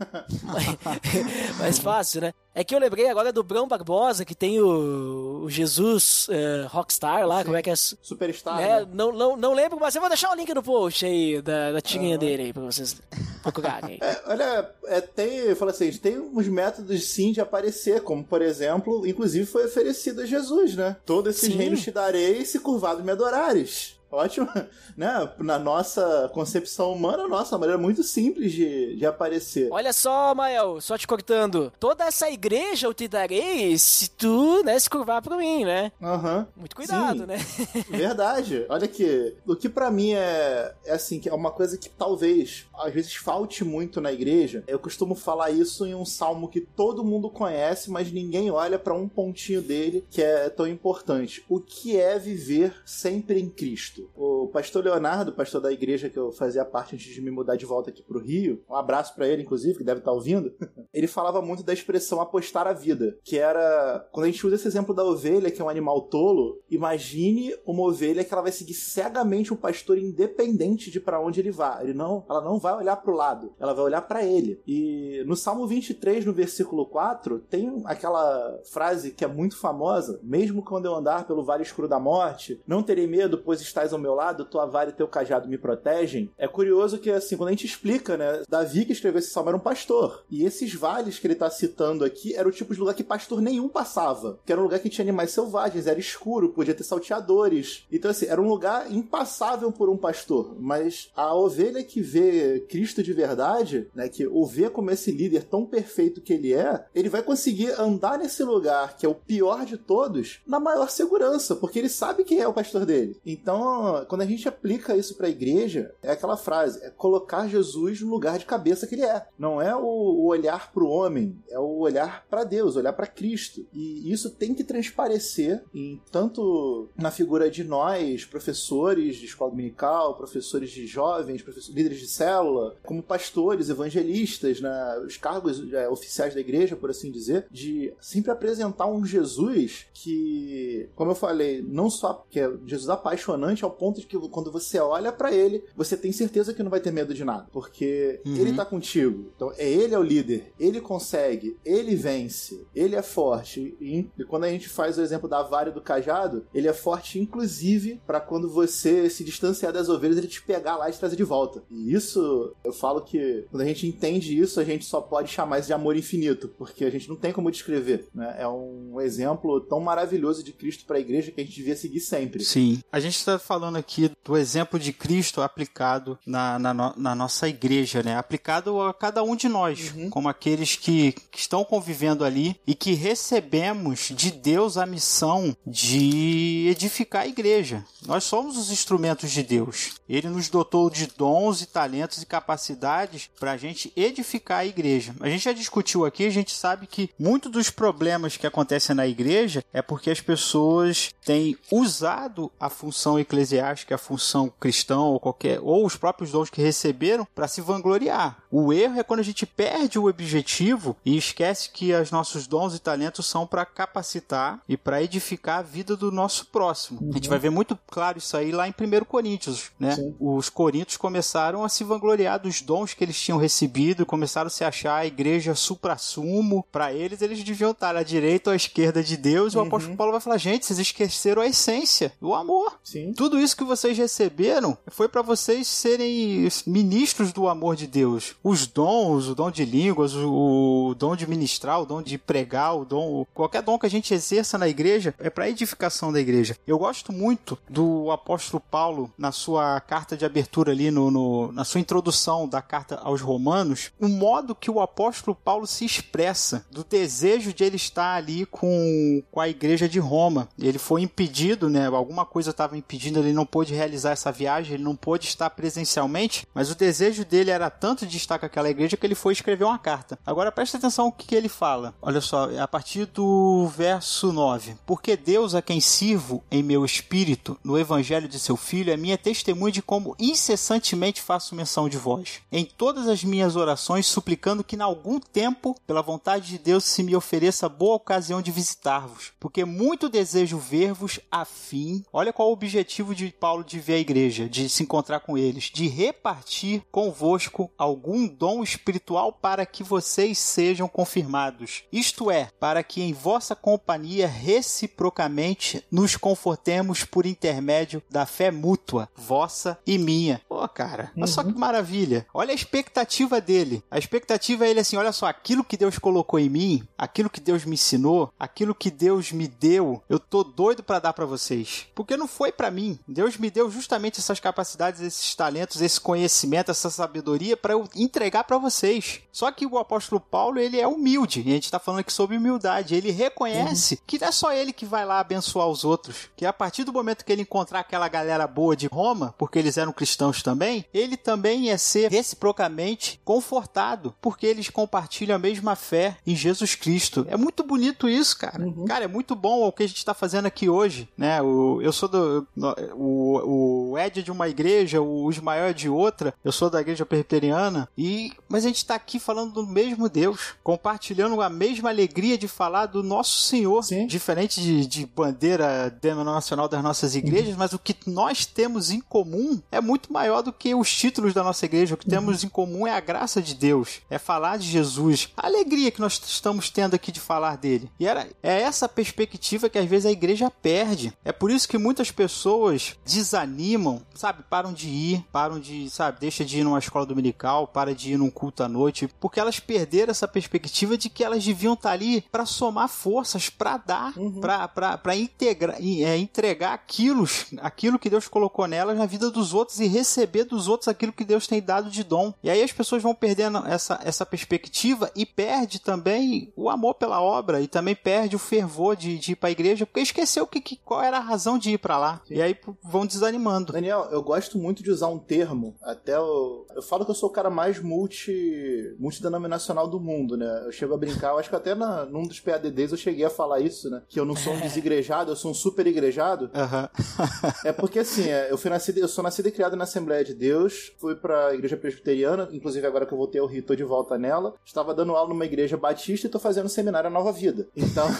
mais fácil, né? É que eu lembrei agora do Brão Barbosa, que tem o, o Jesus uh, Rockstar lá, Sim. como é que é? Superstar. É, né? não, não, não lembro, mas eu vou deixar o link no post aí da, da tirinha uhum. dele aí pra vocês procurarem. É, olha, é, tem, fala assim, tem uns métodos sim de aparecer, como por exemplo, inclusive foi oferecido a Jesus, né? Todos esses sim. reinos te darei se curvado me adorares. Ótimo, né? Na nossa concepção humana, nossa, uma maneira muito simples de, de aparecer. Olha só, Mael, só te cortando. Toda essa igreja eu te darei se tu, né, se curvar pra mim, né? Aham. Uhum. Muito cuidado, Sim. né? Verdade. Olha que, o que para mim é, é assim, que é uma coisa que talvez, às vezes, falte muito na igreja. Eu costumo falar isso em um salmo que todo mundo conhece, mas ninguém olha para um pontinho dele que é tão importante. O que é viver sempre em Cristo? O pastor Leonardo, pastor da igreja que eu fazia parte antes de me mudar de volta aqui pro Rio, um abraço para ele, inclusive, que deve estar tá ouvindo, ele falava muito da expressão apostar a vida, que era, quando a gente usa esse exemplo da ovelha, que é um animal tolo, imagine uma ovelha que ela vai seguir cegamente um pastor independente de para onde ele vá. Ele não, ela não vai olhar pro lado, ela vai olhar para ele. E no Salmo 23, no versículo 4, tem aquela frase que é muito famosa, mesmo quando eu andar pelo vale escuro da morte, não terei medo, pois estás ao meu lado, tua vara e teu cajado me protegem. É curioso que, assim, quando a gente explica, né, Davi que escreveu esse salmo era um pastor. E esses vales que ele tá citando aqui era o tipo de lugar que pastor nenhum passava. Que era um lugar que tinha animais selvagens, era escuro, podia ter salteadores. Então, assim, era um lugar impassável por um pastor. Mas a ovelha que vê Cristo de verdade, né, que o vê como esse líder tão perfeito que ele é, ele vai conseguir andar nesse lugar, que é o pior de todos, na maior segurança, porque ele sabe quem é o pastor dele. Então, quando a gente aplica isso para a igreja, é aquela frase: é colocar Jesus no lugar de cabeça que ele é. Não é o olhar para o homem, é o olhar para Deus, olhar para Cristo. E isso tem que transparecer em tanto na figura de nós, professores de escola dominical, professores de jovens, professores, líderes de célula, como pastores, evangelistas, né, os cargos é, oficiais da igreja, por assim dizer, de sempre apresentar um Jesus que, como eu falei, não só que é Jesus apaixonante ao ponto de que quando você olha para ele, você tem certeza que não vai ter medo de nada, porque uhum. ele tá contigo. Então, é ele é o líder, ele consegue, ele vence, ele é forte. E, e quando a gente faz o exemplo da vara do cajado, ele é forte inclusive para quando você se distanciar das ovelhas, ele te pegar lá e te trazer de volta. E isso, eu falo que quando a gente entende isso, a gente só pode chamar isso de amor infinito, porque a gente não tem como descrever, né? É um exemplo tão maravilhoso de Cristo para a igreja que a gente devia seguir sempre. Sim. A gente está falando aqui do exemplo de Cristo aplicado na, na, na, nossa igreja, né? Aplicado a cada um de nós, uhum. como aqueles que, que estão convivendo ali e que recebemos de Deus a missão de edificar a igreja. Nós somos os instrumentos de Deus. Ele nos dotou de dons e talentos e capacidades para a gente edificar a igreja. A gente já discutiu aqui, a gente sabe que muito dos problemas que acontecem na igreja é porque as pessoas têm usado a função eclesiástica eclesiástica, a função cristã ou qualquer ou os próprios dons que receberam para se vangloriar. O erro é quando a gente perde o objetivo e esquece que os nossos dons e talentos são para capacitar e para edificar a vida do nosso próximo. Uhum. A gente uhum. vai ver muito claro isso aí lá em 1 Coríntios, né? Sim. Os coríntios começaram a se vangloriar dos dons que eles tinham recebido, começaram a se achar a igreja supra-sumo. Para eles, eles deviam estar à direita ou à esquerda de Deus. Uhum. O apóstolo Paulo vai falar: gente, vocês esqueceram a essência do amor. Sim. Tudo isso que vocês receberam foi para vocês serem ministros do amor de Deus. Os dons, o dom de línguas, o dom de ministrar, o dom de pregar, o dom, qualquer dom que a gente exerça na igreja é para edificação da igreja. Eu gosto muito do apóstolo Paulo na sua carta de abertura ali no, no na sua introdução da carta aos Romanos, o modo que o apóstolo Paulo se expressa do desejo de ele estar ali com, com a igreja de Roma. Ele foi impedido, né? Alguma coisa estava impedindo ele não pôde realizar essa viagem, ele não pôde estar presencialmente, mas o desejo dele era tanto de estar com aquela igreja que ele foi escrever uma carta. Agora presta atenção o que, ele fala. Olha só, a partir do verso 9. Porque Deus a quem sirvo em meu espírito, no evangelho de seu filho, é minha testemunha de como incessantemente faço menção de vós. Em todas as minhas orações, suplicando que, em algum tempo, pela vontade de Deus, se me ofereça boa ocasião de visitar-vos. Porque muito desejo ver-vos a fim. Olha qual o objetivo de Paulo de ver a igreja, de se encontrar com eles, de repartir convosco algum dom espiritual para que vocês sejam confirmados. Isto é, para que em vossa companhia reciprocamente nos confortemos por intermédio da fé mútua, vossa e minha. Pô, cara, olha só que maravilha. Olha a expectativa dele. A expectativa é ele assim: olha só, aquilo que Deus colocou em mim, aquilo que Deus me ensinou, aquilo que Deus me deu, eu tô doido para dar para vocês. Porque não foi para mim. Deus me deu justamente essas capacidades, esses talentos, esse conhecimento, essa sabedoria para eu entregar para vocês. Só que o apóstolo Paulo, ele é humilde. E a gente tá falando aqui sobre humildade. Ele reconhece que não é só ele que vai lá abençoar os outros. Que a partir do momento que ele encontrar aquela galera boa de Roma, porque eles eram cristãos também, ele também ia ser reciprocamente confortado, porque eles compartilham a mesma fé em Jesus Cristo. É muito bonito isso, cara. Cara, é muito bom o que a gente tá fazendo aqui hoje, né? O, eu sou do. O, o Ed é de uma igreja, o Ismael é de outra, eu sou da igreja presbiteriana, e mas a gente tá aqui falando do mesmo Deus, compartilhando a mesma alegria de falar do nosso Senhor, Sim. diferente de, de bandeira denominacional das nossas igrejas, mas o que nós temos em comum é muito maior do que os títulos da nossa igreja. O que temos em comum é a graça de Deus, é falar de Jesus, a alegria que nós estamos tendo aqui de falar dele. E era, é essa perspectiva que às vezes a igreja perde. É por isso que muitas pessoas desanimam, sabe? Param de ir, param de, sabe? Deixa de ir numa escola dominical, para de ir num culto à noite, porque elas perderam essa perspectiva de que elas deviam estar ali para somar forças, para dar, pra para integrar, é, entregar aquilo, aquilo que Deus colocou nelas na vida dos outros e receber dos outros aquilo que Deus tem dado de dom. E aí as pessoas vão perdendo essa, essa perspectiva e perde também o amor pela obra e também perde o fervor de, de ir para a igreja porque esqueceu que, que, qual era a razão de ir para lá. E aí pô, vão desanimando. Daniel, eu gosto muito de usar um termo, até eu, eu falo que eu sou o cara mais multi, multidenominacional do mundo, né? Eu chego a brincar, eu acho que até na, num dos PADDs eu cheguei a falar isso, né? Que eu não sou um desigrejado, eu sou um super igrejado. Aham. É porque assim, é, eu fui nascido, eu sou nascido e criado na Assembleia de Deus, fui pra igreja presbiteriana, inclusive agora que eu voltei ao Rio, tô de volta nela. Estava dando aula numa igreja batista e tô fazendo seminário Nova Vida. Então,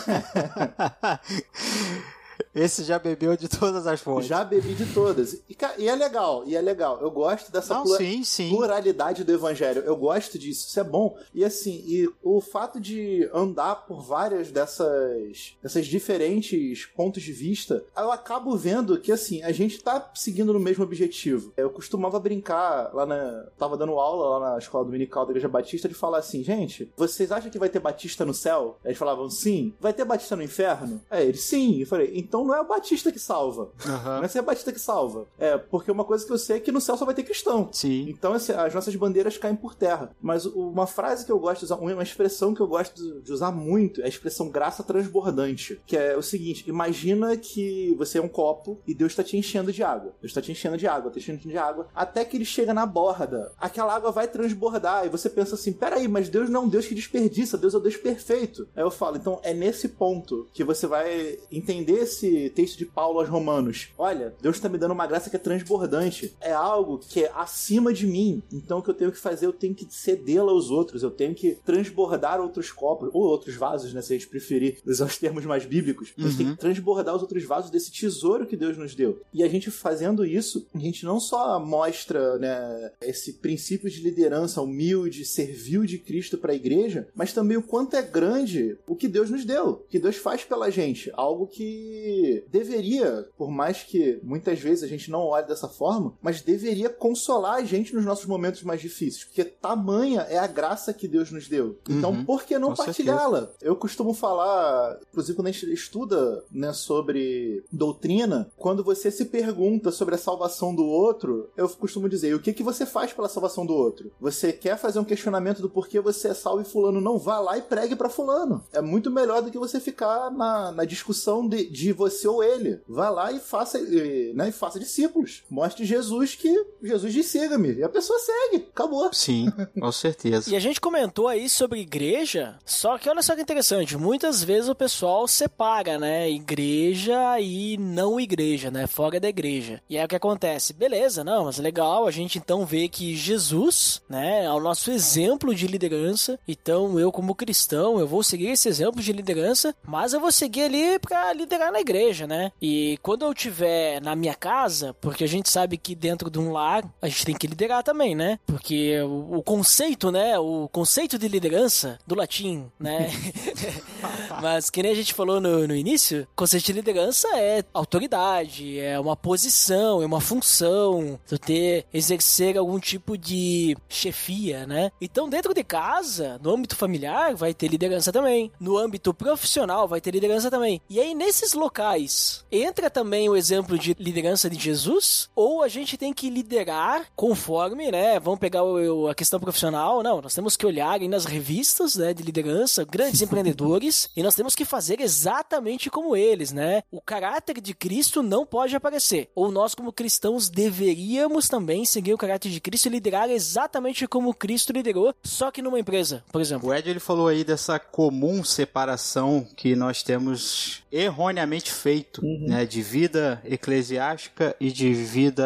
Esse já bebeu de todas as fontes. já bebi de todas. E, e é legal, e é legal. Eu gosto dessa Não, plura- sim, sim. pluralidade do evangelho. Eu gosto disso, isso é bom. E assim, e o fato de andar por várias dessas dessas diferentes pontos de vista, eu acabo vendo que assim, a gente tá seguindo no mesmo objetivo. Eu costumava brincar lá na, tava dando aula lá na escola dominical da Igreja Batista de falar assim, gente, vocês acham que vai ter batista no céu? Eles falavam sim. Vai ter batista no inferno? É, eles sim. Eu falei, então não é o batista que salva. Aham. Não é ser a batista que salva. É, porque uma coisa que eu sei é que no céu só vai ter cristão. Sim. Então, assim, as nossas bandeiras caem por terra. Mas uma frase que eu gosto de usar, uma expressão que eu gosto de- de usar muito é a expressão graça transbordante. Que é o seguinte: imagina que você é um copo e Deus está te enchendo de água. Deus está te enchendo de água, tá te enchendo de água, até que ele chega na borda. Aquela água vai transbordar. E você pensa assim: peraí, mas Deus não é um Deus que desperdiça, Deus é o Deus perfeito. Aí eu falo, então é nesse ponto que você vai entender esse texto de Paulo aos Romanos. Olha, Deus está me dando uma graça que é transbordante. É algo que é acima de mim. Então o que eu tenho que fazer, eu tenho que cedê-la aos outros. Eu tenho que transbordar outros copos, ou outros vasos, né? Se a gente preferir usar os termos mais bíblicos. A gente tem que transbordar os outros vasos desse tesouro que Deus nos deu. E a gente fazendo isso, a gente não só mostra, né, esse princípio de liderança humilde, servil de Cristo para a igreja, mas também o quanto é grande o que Deus nos deu, o que Deus faz pela gente. Algo que deveria, por mais que muitas vezes a gente não olhe dessa forma, mas deveria consolar a gente nos nossos momentos mais difíceis, porque tamanha é a graça que Deus nos deu. Então, Uhum. por que não partilhá-la? Eu costumo falar, inclusive quando a gente estuda né, sobre doutrina, quando você se pergunta sobre a salvação do outro, eu costumo dizer, o que, que você faz pela salvação do outro? Você quer fazer um questionamento do porquê você é salvo e fulano não vá lá e pregue pra fulano. É muito melhor do que você ficar na, na discussão de, de você você ou ele. Vá lá e faça, né, e faça discípulos. Mostre Jesus que Jesus diz siga-me. E a pessoa segue. Acabou. Sim, com certeza. E a gente comentou aí sobre igreja, só que olha só que interessante, muitas vezes o pessoal separa, né, igreja e não igreja, né, fora da igreja. E aí o que acontece? Beleza, não, mas legal, a gente então vê que Jesus, né, é o nosso exemplo de liderança. Então eu como cristão, eu vou seguir esse exemplo de liderança, mas eu vou seguir ali para liderar na igreja, né? E quando eu tiver na minha casa, porque a gente sabe que dentro de um lar a gente tem que liderar também, né? Porque o, o conceito, né, o conceito de liderança do latim, né? mas que nem a gente falou no, no início, conceito de liderança é autoridade, é uma posição, é uma função, tu ter exercer algum tipo de chefia, né? Então dentro de casa, no âmbito familiar, vai ter liderança também. No âmbito profissional, vai ter liderança também. E aí nesses locais, entra também o exemplo de liderança de Jesus? Ou a gente tem que liderar conforme, né? Vamos pegar o, a questão profissional? Não, nós temos que olhar aí nas revistas, né, de liderança, grandes empreendedores, e nós temos que fazer exatamente como eles, né? O caráter de Cristo não pode aparecer. Ou nós, como cristãos, deveríamos também seguir o caráter de Cristo e liderar exatamente como Cristo liderou, só que numa empresa, por exemplo. O Ed ele falou aí dessa comum separação que nós temos erroneamente feito, uhum. né, de vida eclesiástica e de vida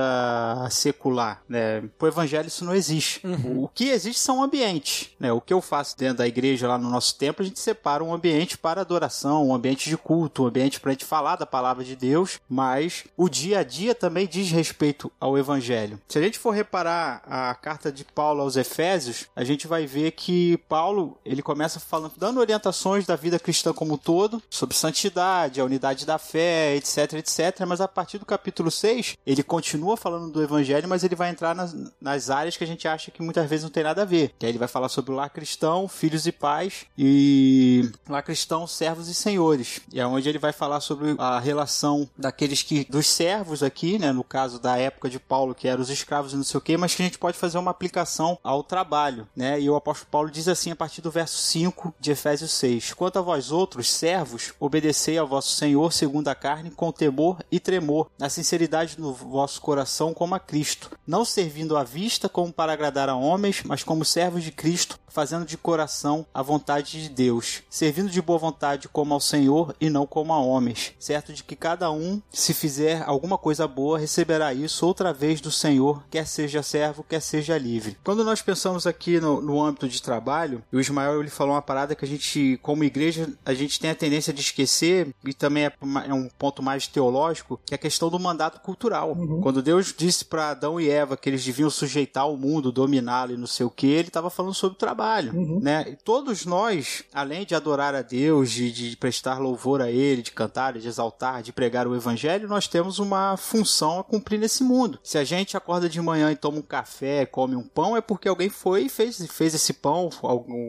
secular, né? Pro evangelho isso não existe. Uhum. O que existe são ambientes, né? O que eu faço dentro da igreja lá no nosso templo, a gente separa um ambiente para adoração, um ambiente de culto, um ambiente para a gente falar da palavra de Deus, mas o dia a dia também diz respeito ao evangelho. Se a gente for reparar a carta de Paulo aos Efésios, a gente vai ver que Paulo, ele começa falando, dando orientações da vida cristã como um todo, sobre santidade, a unidade da fé, etc, etc, mas a partir do capítulo 6, ele continua falando do evangelho, mas ele vai entrar nas, nas áreas que a gente acha que muitas vezes não tem nada a ver. Que aí ele vai falar sobre o lar cristão, filhos e pais, e lar cristão, servos e senhores. E é onde ele vai falar sobre a relação daqueles que, dos servos aqui, né, no caso da época de Paulo, que eram os escravos e não sei o que, mas que a gente pode fazer uma aplicação ao trabalho, né? E o apóstolo Paulo diz assim a partir do verso 5 de Efésios 6: Quanto a vós outros, servos, obedecei ao vosso Senhor segundo a carne, com temor e tremor, na sinceridade no vosso coração, como a Cristo, não servindo à vista como para agradar a homens, mas como servos de Cristo, fazendo de coração a vontade de Deus, servindo de boa vontade como ao Senhor e não como a homens, certo de que cada um, se fizer alguma coisa boa, receberá isso outra vez do Senhor, quer seja servo, quer seja livre. Quando nós pensamos aqui no, no âmbito de trabalho, o Ismael ele falou uma parada que a gente, como igreja, a gente tem a tendência de esquecer, e também é, é um ponto mais teológico, que é a questão do mandato cultural. Uhum. Quando Deus disse para Adão e Eva que eles deviam sujeitar o mundo, dominá-lo e não sei o que, ele estava falando sobre trabalho, uhum. né? E todos nós, além de adorar a Deus, de, de prestar louvor a Ele, de cantar, de exaltar, de pregar o Evangelho, nós temos uma função a cumprir nesse mundo. Se a gente acorda de manhã e toma um café, come um pão, é porque alguém foi e fez, fez esse pão,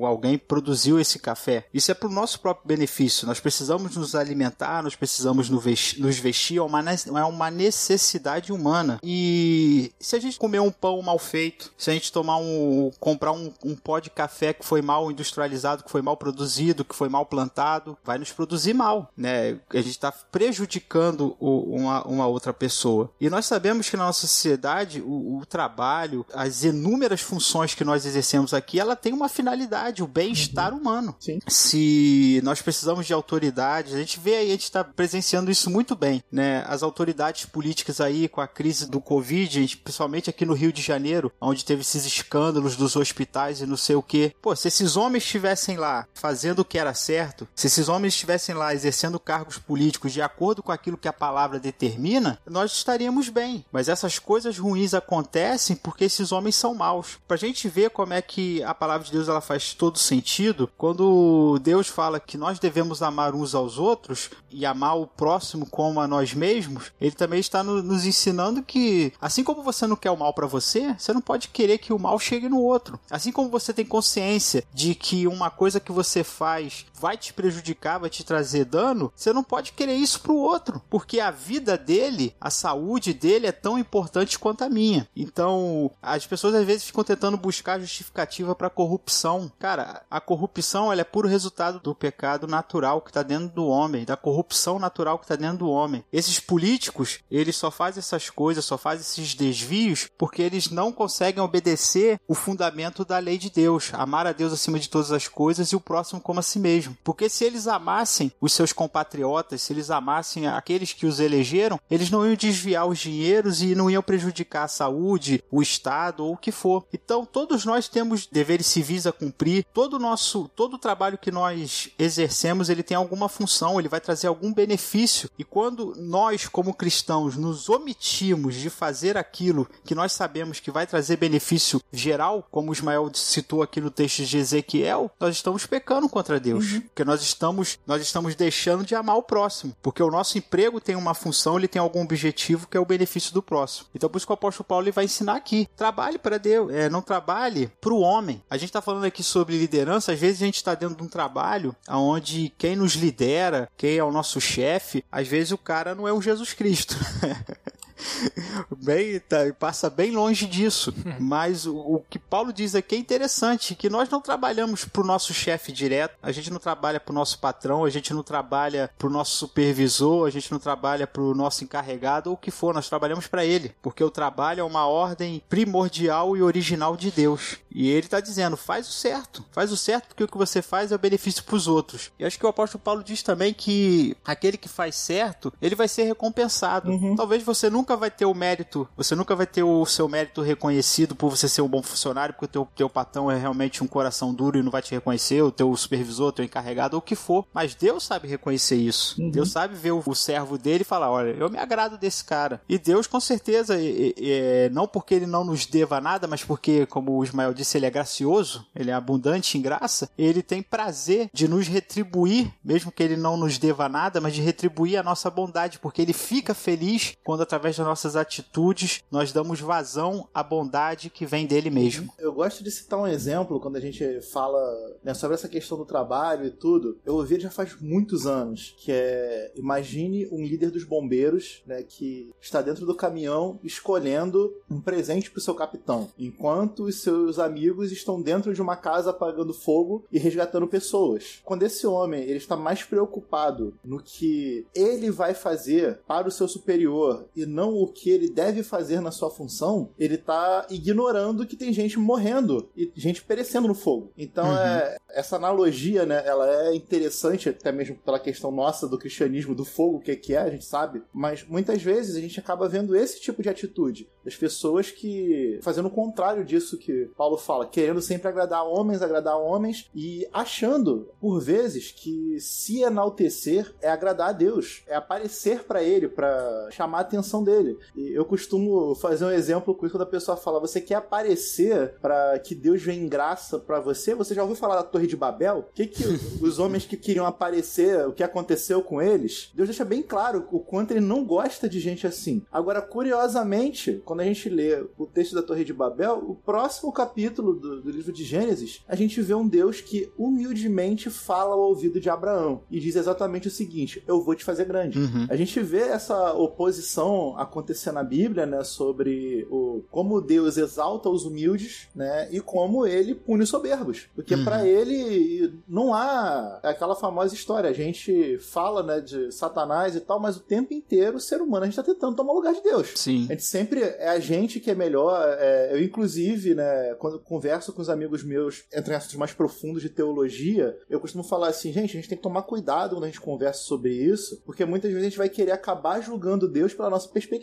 alguém produziu esse café. Isso é para o nosso próprio benefício. Nós precisamos nos alimentar, nós precisamos nos vestir, é uma, é uma necessidade humana. E se a gente comer um pão mal feito, se a gente tomar um, comprar um, um pó de café que foi mal industrializado, que foi mal produzido, que foi mal plantado, vai nos produzir mal, né? A gente está prejudicando o, uma, uma outra pessoa. E nós sabemos que na nossa sociedade o, o, trabalho, as inúmeras funções que nós exercemos aqui, ela tem uma finalidade, o bem-estar uhum. humano. Sim. Se nós precisamos de autoridades, a gente vê aí, a gente está presenciando isso muito bem, né? As autoridades políticas aí com a crise do Covid, principalmente aqui no Rio de Janeiro, onde teve esses escândalos dos hospitais e não sei o que. Pô, se esses homens estivessem lá fazendo o que era certo, se esses homens estivessem lá exercendo cargos políticos de acordo com aquilo que a palavra determina, nós estaríamos bem. Mas essas coisas ruins acontecem porque esses homens são maus. Pra gente ver como é que a palavra de Deus ela faz todo sentido, quando Deus fala que nós devemos amar uns aos outros e amar o próximo como a nós mesmos, ele também está no, nos ensinando que assim como você não quer o mal para você, você não pode querer que o mal chegue no outro. Assim como você tem consciência de que uma coisa que você faz vai te prejudicar, vai te trazer dano, você não pode querer isso pro outro, porque a vida dele, a saúde dele é tão importante quanto a minha. Então, as pessoas às vezes ficam tentando buscar justificativa para corrupção. Cara, a corrupção ela é puro resultado do pecado natural que está dentro do homem, da corrupção natural que está dentro do homem. Esses políticos, eles só fazem essas coisas, só fazem esses desvios porque eles não conseguem obedecer o fundamento da lei de Deus, amar a Deus acima de todas as coisas e o próximo como a si mesmo. Porque se eles amassem os seus compatriotas, se eles amassem aqueles que os elegeram, eles não iam desviar os dinheiros e não iam prejudicar a saúde, o Estado ou o que for. Então, todos nós temos deveres civis a cumprir, todo o nosso, todo o trabalho que nós exercemos, ele tem alguma função, ele vai trazer algum benefício. E quando nós, como cristãos, nos omitimos de fazer aquilo que nós sabemos que vai trazer benefício geral, como o Ismael citou aqui no texto de Ezequiel, nós estamos pecando contra Deus. Uhum. Porque nós estamos, nós estamos deixando de amar o próximo. Porque o nosso emprego tem uma função, ele tem algum objetivo que é o benefício do próximo. Então por isso que o apóstolo Paulo ele vai ensinar aqui. Trabalhe para Deus, é, não trabalhe para o homem. A gente está falando aqui sobre liderança, às vezes a gente está dentro de um trabalho onde quem nos lidera, quem é o nosso chefe, às vezes o cara não é o Jesus Cristo. bem, tá, passa bem longe disso. Mas o, o, que Paulo diz aqui é interessante, que nós não trabalhamos para o nosso chefe direto, a gente não trabalha para o nosso patrão, a gente não trabalha para o nosso supervisor, a gente não trabalha para o nosso encarregado ou o que for, nós trabalhamos para ele, porque o trabalho é uma ordem primordial e original de Deus. E ele está dizendo, faz o certo, faz o certo porque o que você faz é o benefício para os outros. E acho que o apóstolo Paulo diz também que aquele que faz certo, ele vai ser recompensado. Uhum. Talvez você nunca vai ter o mérito, você nunca vai ter o seu mérito reconhecido por você ser um bom funcionário, porque o teu, teu patrão é realmente um coração duro e não vai te reconhecer, o teu supervisor, o teu encarregado, ou o que for. Mas Deus sabe reconhecer isso. Uhum. Deus sabe ver o, o, servo dele e falar: olha, eu me agrado desse cara. E Deus, com certeza, é, não porque ele não nos deva nada, mas porque, como o Ismael disse, ele é gracioso, ele é abundante em graça, ele tem prazer de nos retribuir, mesmo que ele não nos deva nada, mas de retribuir a nossa bondade, porque ele fica feliz quando, através das nossas atitudes, nós damos vazão à bondade que vem dele mesmo. Eu gosto de citar um exemplo quando a gente fala né, sobre essa questão do trabalho e tudo. Eu ouvi já faz muitos anos, que é imagine um líder dos bombeiros, né, que está dentro do caminhão escolhendo um presente para o seu capitão, enquanto os seus amigos estão dentro de uma casa apagando fogo e resgatando pessoas. Quando esse homem ele está mais preocupado no que ele vai fazer para o seu superior e não o que ele deve fazer na sua função, ele está ignorando que tem gente morrendo e gente perecendo no fogo. Então uhum. é, essa analogia, né, ela é interessante até mesmo pela questão nossa do cristianismo do fogo, o que, que é, a gente sabe, mas muitas vezes a gente acaba vendo esse tipo de atitude das pessoas que fazendo o contrário disso que Paulo fala, querendo sempre agradar homens, agradar homens e achando por vezes que se enaltecer é agradar a Deus, é aparecer para ele, para chamar a atenção dele. E eu costumo fazer um exemplo com isso quando a pessoa fala, você quer aparecer para que Deus venha em graça para você? Você já ouviu falar da Torre de Babel? O que que os homens que queriam aparecer, o que aconteceu com eles? Deus deixa bem claro o quanto ele não gosta de gente assim. Agora, curiosamente, quando a gente lê o texto da Torre de Babel, o próximo capítulo do, do livro de Gênesis, a gente vê um Deus que humildemente fala ao ouvido de Abraão e diz exatamente o seguinte: Eu vou te fazer grande. Uhum. A gente vê essa oposição acontecer na Bíblia, né, sobre o como Deus exalta os humildes, né, e como ele pune os soberbos. Porque uhum. para ele não há aquela famosa história. A gente fala, né, de Satanás e tal, mas o tempo inteiro o ser humano a gente tá tentando tomar o lugar de Deus. Sim. A gente sempre é a gente que é melhor. É, eu, inclusive, né, quando converso com os amigos meus, entre assuntos mais profundos de teologia, eu costumo falar assim, gente, a gente tem que tomar cuidado quando a gente conversa sobre isso, porque muitas vezes a gente vai querer acabar julgando Deus pela nossa perspectiva.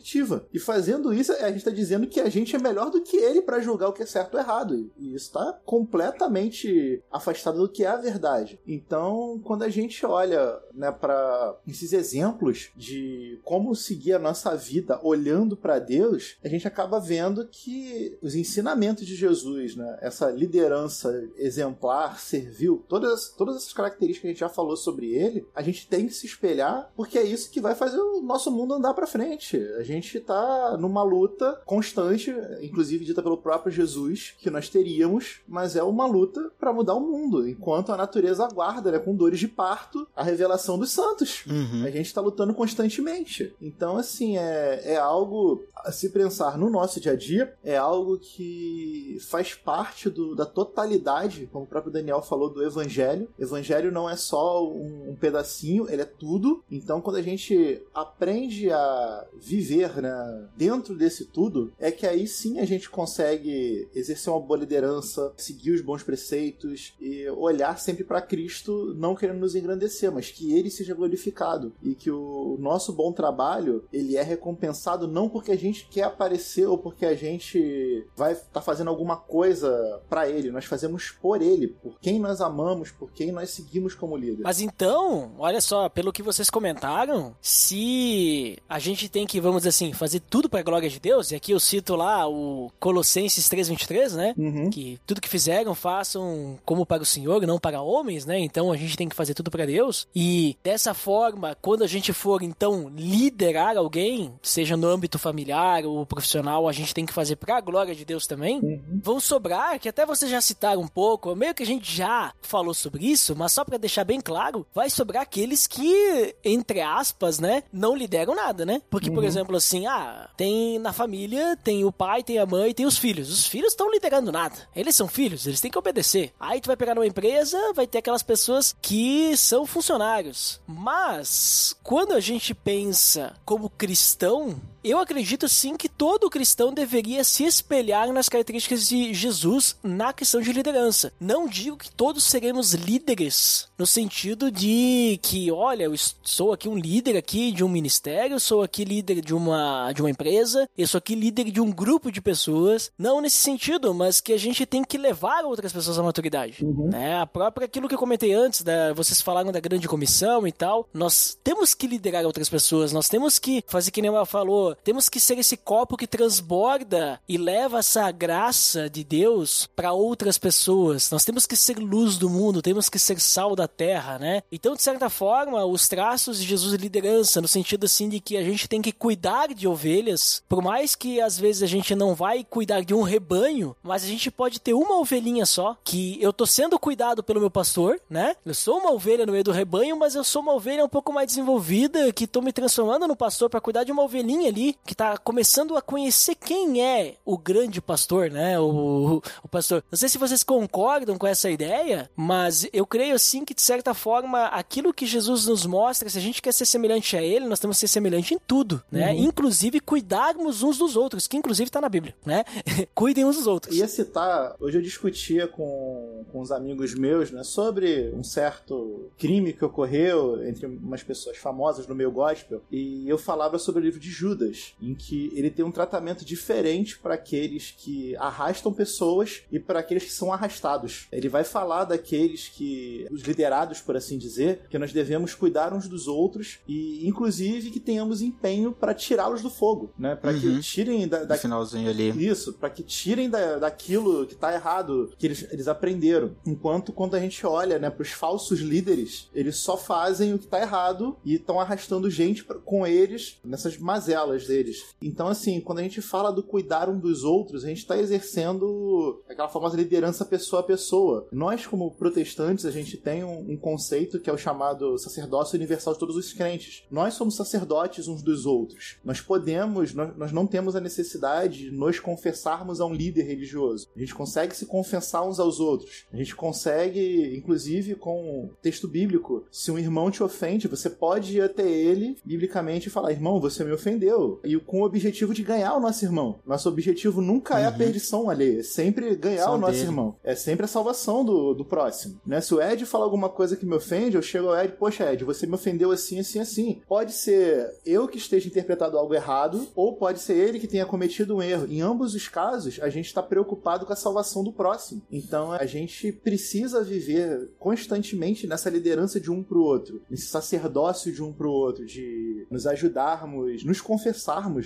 E fazendo isso, a gente está dizendo que a gente é melhor do que ele para julgar o que é certo ou errado. E isso está completamente afastado do que é a verdade. Então, quando a gente olha né, para esses exemplos de como seguir a nossa vida olhando para Deus, a gente acaba vendo que os ensinamentos de Jesus, né, essa liderança exemplar, servil, todas, todas essas características que a gente já falou sobre ele, a gente tem que se espelhar porque é isso que vai fazer o nosso mundo andar para frente. A gente tá numa luta constante, inclusive dita pelo próprio Jesus, que nós teríamos, mas é uma luta para mudar o mundo, enquanto a natureza aguarda, né, com dores de parto, a revelação dos santos. Uhum. A gente tá lutando constantemente. Então, assim, é, é algo a se pensar no nosso dia a dia, é algo que faz parte do, da totalidade, como o próprio Daniel falou, do evangelho. Evangelho não é só um, um pedacinho, ele é tudo. Então, quando a gente aprende a viver né, dentro desse tudo, é que aí sim a gente consegue exercer uma boa liderança, seguir os bons preceitos e olhar sempre para Cristo, não querendo nos engrandecer, mas que ele seja glorificado e que o nosso bom trabalho ele é recompensado não porque a gente quer aparecer ou porque a gente vai estar tá fazendo alguma coisa para ele, nós fazemos por ele, por quem nós amamos, por quem nós seguimos como líder. Mas então, olha só, pelo que vocês comentaram, se a gente tem que, vamos dizer assim, fazer tudo para a glória de Deus, e aqui eu cito lá o Colossenses 3:23, né? Uhum. Que tudo que fizeram façam como para o Senhor, não para homens, né? Então a gente tem que fazer tudo para Deus. E dessa forma, quando a gente for então liderar alguém, seja no âmbito familiar ou profissional, a gente tem que fazer para a glória de Deus também. Uhum. Vão sobrar, que até vocês já citaram um pouco, meio que a gente já falou sobre isso, mas só para deixar bem claro, vai sobrar aqueles que, entre aspas, né, não lideram nada, né? Porque, por Uhum. Exemplo, assim, ah, tem na família, tem o pai, tem a mãe, tem os filhos. Os filhos estão liderando nada. Eles são filhos, eles têm que obedecer. Aí tu vai pegar numa empresa, vai ter aquelas pessoas que são funcionários. Mas, quando a gente pensa como cristão, eu acredito sim que todo cristão deveria se espelhar nas características de Jesus na questão de liderança. Não digo que todos seremos líderes no sentido de que, olha, eu sou aqui um líder aqui de um ministério, sou aqui líder de uma de uma empresa, eu sou aqui líder de um grupo de pessoas. Não nesse sentido, mas que a gente tem que levar outras pessoas à maturidade. Né? A própria aquilo que eu comentei antes, da, vocês falaram da grande comissão e tal. Nós temos que liderar outras pessoas, nós temos que fazer que nem ela falou, temos que ser esse copo que transborda e leva essa graça de Deus para outras pessoas. Nós temos que ser luz do mundo, temos que ser sal da terra, né? Então, de certa forma, os traços de Jesus de liderança, no sentido assim de que a gente tem que cuidar de ovelhas, por mais que às vezes a gente não vai cuidar de um rebanho, mas a gente pode ter uma ovelhinha só, que eu tô sendo cuidado pelo meu pastor, né? Eu sou uma ovelha no meio do rebanho, mas eu sou uma ovelha um pouco mais desenvolvida, que tô me transformando no pastor para cuidar de uma ovelhinha ali, que tá começando a conhecer quem é o grande pastor, né? O, o pastor. Não sei se vocês concordam com essa ideia, mas eu creio assim que de certa forma aquilo que Jesus nos mostra, se a gente quer ser semelhante a ele, nós temos que ser semelhante em tudo, né? Inclusive cuidarmos uns dos outros, que inclusive tá na Bíblia, né? Cuidem uns dos outros. Ia citar, hoje eu discutia com, com uns amigos meus, né, sobre um certo crime que ocorreu entre umas pessoas famosas no meio gospel, e eu falava sobre o livro de Judas, em que ele tem um tratamento diferente para aqueles que arrastam pessoas e para aqueles que são arrastados. Ele vai falar daqueles que, os liderados, por assim dizer, que nós devemos cuidar uns dos outros e, inclusive, que tenhamos empenho para tirá-los do fogo, né, para que Uhum. tirem da, da finalzinho ali. isso, para que tirem da, daquilo que tá errado, que eles, eles aprenderam. Enquanto quando a gente olha, né, pros falsos líderes, eles só fazem o que tá errado e estão arrastando gente pra- com eles nessas mazelas deles. Então, assim, quando a gente fala do cuidar um dos outros, a gente tá exercendo aquela famosa liderança pessoa a pessoa. Nós, como protestantes, a gente tem um, um conceito que é o chamado sacerdócio universal de todos os crentes. Nós somos sacerdotes uns dos outros. Nós podemos, nós, nós não temos a necessidade de nos confessarmos a um líder religioso. A gente consegue se confessar uns aos outros. A gente consegue, inclusive com texto bíblico, se um irmão te ofende, você pode ir até ele, biblicamente, e falar: irmão, você me ofendeu. E com o objetivo de ganhar o nosso irmão. Nosso objetivo nunca é a perdição alheia, é sempre ganhar o nosso dele. irmão. É sempre a salvação do, do próximo. Né? Se o Ed fala alguma coisa que me ofende, eu chego ao Ed, poxa, Ed, você me ofendeu assim, assim, assim. Pode ser eu que esteja interpretando algo errado, ou pode ser ele que tenha cometido um erro. Em ambos os casos, a gente está preocupado com a salvação do próximo. Então a gente precisa viver constantemente nessa liderança de um pro outro, nesse sacerdócio de um pro outro, de nos ajudarmos, nos confessarmos,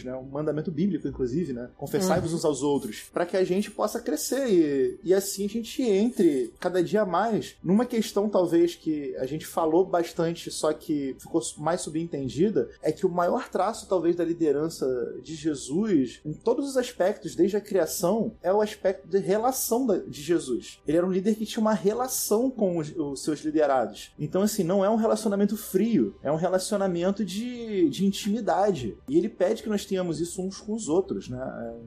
né? Um mandamento bíblico, inclusive, né? Confessai-vos uns aos outros, para que a gente possa crescer e, e assim a gente entre cada dia mais numa questão, talvez, que a gente falou bastante, só que ficou mais subentendida, é que o maior traço, talvez, da liderança de Jesus, em todos os aspectos, desde a criação, é o aspecto de relação de Jesus. Ele era um líder que tinha uma relação com os, os seus liderados. Então, assim, não é um relacionamento frio, é um relacionamento de, de intimidade. E ele pede que nós tenhamos isso uns com os outros, né?